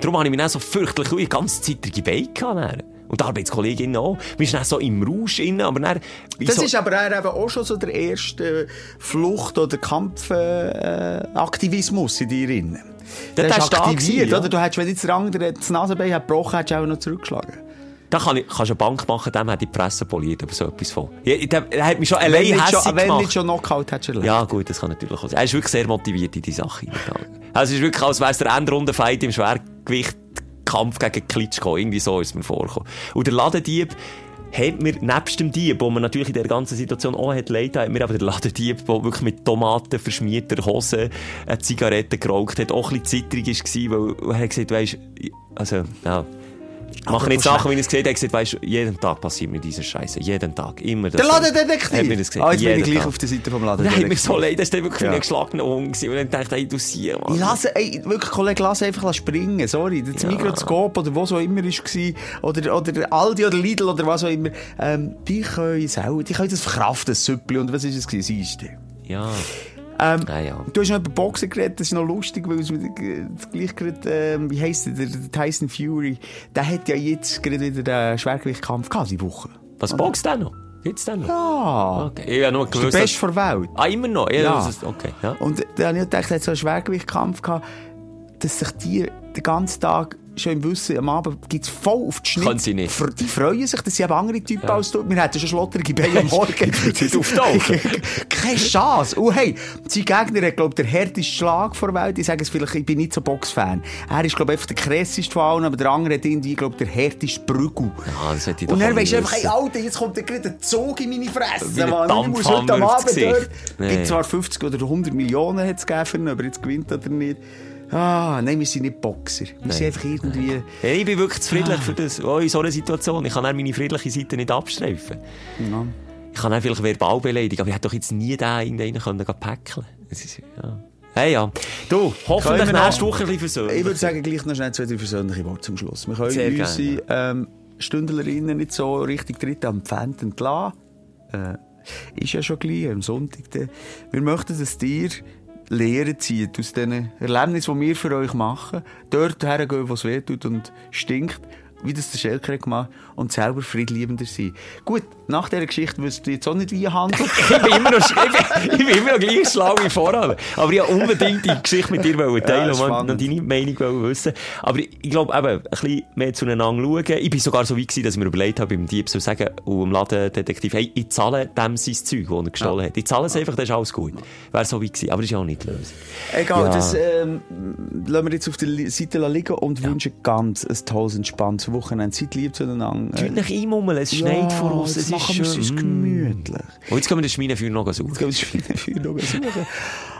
Darum habe ich mich dann so fürchterlich die ganze Zeit die Beine gehabt. Und die Arbeitskollegin auch. Wir sind so im Rausch drin, aber dann... Das so, ist aber eben auch schon so der erste Flucht- oder Kampfaktivismus äh, in dir drin. Der- Der der ist ist da aktiviert, ja. oder? Du hättest, wenn jetzt der andere das Nasenbein hat gebrochen, hättest du auch noch zurückgeschlagen. Da kann ich, kannst du eine Bank machen, dem hat die Presse poliert, aber so etwas von. Ja, der, der hat mich schon allein hässlich schon, wenn gemacht. nicht schon Knockout hättest du erlebt. Ja, gut, das kann natürlich auch sein. Er ist wirklich sehr motiviert in die Sache. Also, es ist wirklich, als wäre es der Endrundenfight im Schwergewicht-Kampf gegen Klitschko. Irgendwie so ist mir vorgekommen. Und der Ladendieb hat mir, nebst dem Dieb, wo man natürlich in der ganzen Situation auch hat leid, hat mir aber der Ladendieb, der wirklich mit Tomaten verschmierter Hose eine Zigarette geraucht hat, auch ein bisschen zittrig war, weil er hat gesagt, weisst, also, ja, Machen nicht Sachen, wie ich es gesehen habe. Gesagt, weisst, jeden Tag passiert mir diese Scheiße. Jeden Tag. Immer das. Der Ladendetektiv! Hat mir das gesagt. Ah, jetzt bin ich Jeden gleich Tag. auf der Seite vom dann hat Ladendetektiv. mir so leid, das war wirklich Ja. ein geschlagener Hund. Und dann dachte ich, hey, du sieh, Mann. Ich lasse, ey, wirklich, Kollege, lass einfach springen, sorry. Das Ja. Mikroskop oder was auch immer war, oder, oder Aldi oder Lidl oder was auch immer, ähm, die können selber, die können das verkraften, das Süppli. Und was ist es gewesen? Siehst du? Ja. Ähm, Ja, ja. Du hast noch über Boxen geredet, das ist noch lustig, weil es mit, gleich gerade, ähm, wie heisst der, der Tyson Fury, der hat ja jetzt gerade wieder den Schwergewichtkampf gehabt, die Woche. Was boxt der noch? Gibt's den noch? Ja. Okay. Ich habe nur Das ist gewusst, der Beste der Welt. Ah, immer noch? Ja. Ja. Okay. Ja. Und dann habe ich gedacht, er hat so einen Schwergewichtkampf gehabt, dass sich die den ganzen Tag schon im Wissen, am Abend gibt es voll auf die Schnitt. Können sie nicht. Die freuen sich, dass sie eben andere Typen als du. Wir hätten schon schlotterige Beine am Morgen. nicht auftauchen. Keine Chance. Und hey, sein Gegner hat, glaube ich, den härtesten Schlag vor der Welt. Ich sage es vielleicht, ich bin nicht so Boxfan. Er ist, glaube ich, einfach der krasseste von allen, aber der andere hat irgendwie, glaube ich, den härtesten Brügel. Ja, das hätte ich Und du nicht einfach, hey. Alter, jetzt kommt gerade ein Zug in meine Fresse. Mann. Ich muss heute am Abend dort. Nee. Gibt zwar 50 oder 100 Millionen hat's gegeben, für ihn, ob er jetzt gewinnt oder nicht. Ah, nein, wir sind nicht Boxer. Wir sind einfach irgendwie... Ja, ich bin wirklich zu friedlich Ah. für das. Oh, in so einer Situation. Ich kann dann meine friedliche Seite nicht abstreifen. Ja. Ich kann dann vielleicht verbal beleidigen, aber ich hätte doch jetzt nie da irgendeinen können päckeln. Ja. Hey, ja. Du, hoffentlich Können wir nächste Woche ein bisschen versöhnlich. Ich würde sagen, gleich noch schnell zwei, drei persönliche Worte zum Schluss. Wir können Sehr unsere ähm, Stündlerinnen nicht so richtig dritt am Pfand entlassen. Äh, ist ja schon gleich, am Sonntag. Wir möchten, dass dir Lehren zieht aus diesen Erlebnissen, die wir für euch machen. Dort hergehen, wo es weh tut und stinkt, wie das der Schelker gemacht und selber friedliebender sein. Gut, nach dieser Geschichte wirst du jetzt auch nicht wie handeln. ich bin immer noch, ich bin, ich bin immer noch gleich schlau wie vorher. Aber ich wollte unbedingt die Geschichte mit dir teilen Ja, und deine Meinung wissen. Aber ich, ich glaube eben, ein bisschen mehr zueinander schauen. Ich bin sogar so weit gewesen, dass ich mir überlegt habe, beim Dieb zu sagen, und dem Ladendetektiv, hey, ich zahle dem sein Zeug, das er gestohlen hat. Ich zahle es einfach, dann ist alles gut. Wäre so weit gewesen. Aber das ist ja auch nicht die Lösung. Egal, Ja. das ähm, lassen wir jetzt auf der Seite liegen und wünschen ganz ein tolles, entspanntes Wochenende. Seid lieb zueinander. Tut nicht einmummeln, es schneit vor uns, es ist es schön. uns gemütlich. Und jetzt können wir den Schminenfeuer noch suchen. Jetzt gehen wir das Schweinefeuer noch suchen.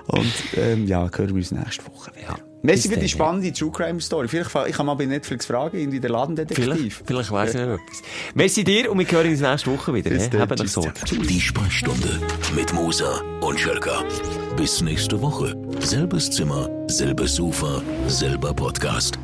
Und ähm, ja, hören wir uns nächste Woche wieder. Merci Bis für die spannende True Crime Story. Vielleicht, ich kann mal bei Netflix fragen, irgendwie der Ladendetektiv. Vielleicht, vielleicht weiss ich noch etwas. Merci dir und wir hören uns nächste Woche wieder. Bis Habt euch tschüss Sorge. Die Sprechstunde mit Musa und Schelka. Bis nächste Woche. Selbes Zimmer, selbes Sofa, selber Podcast.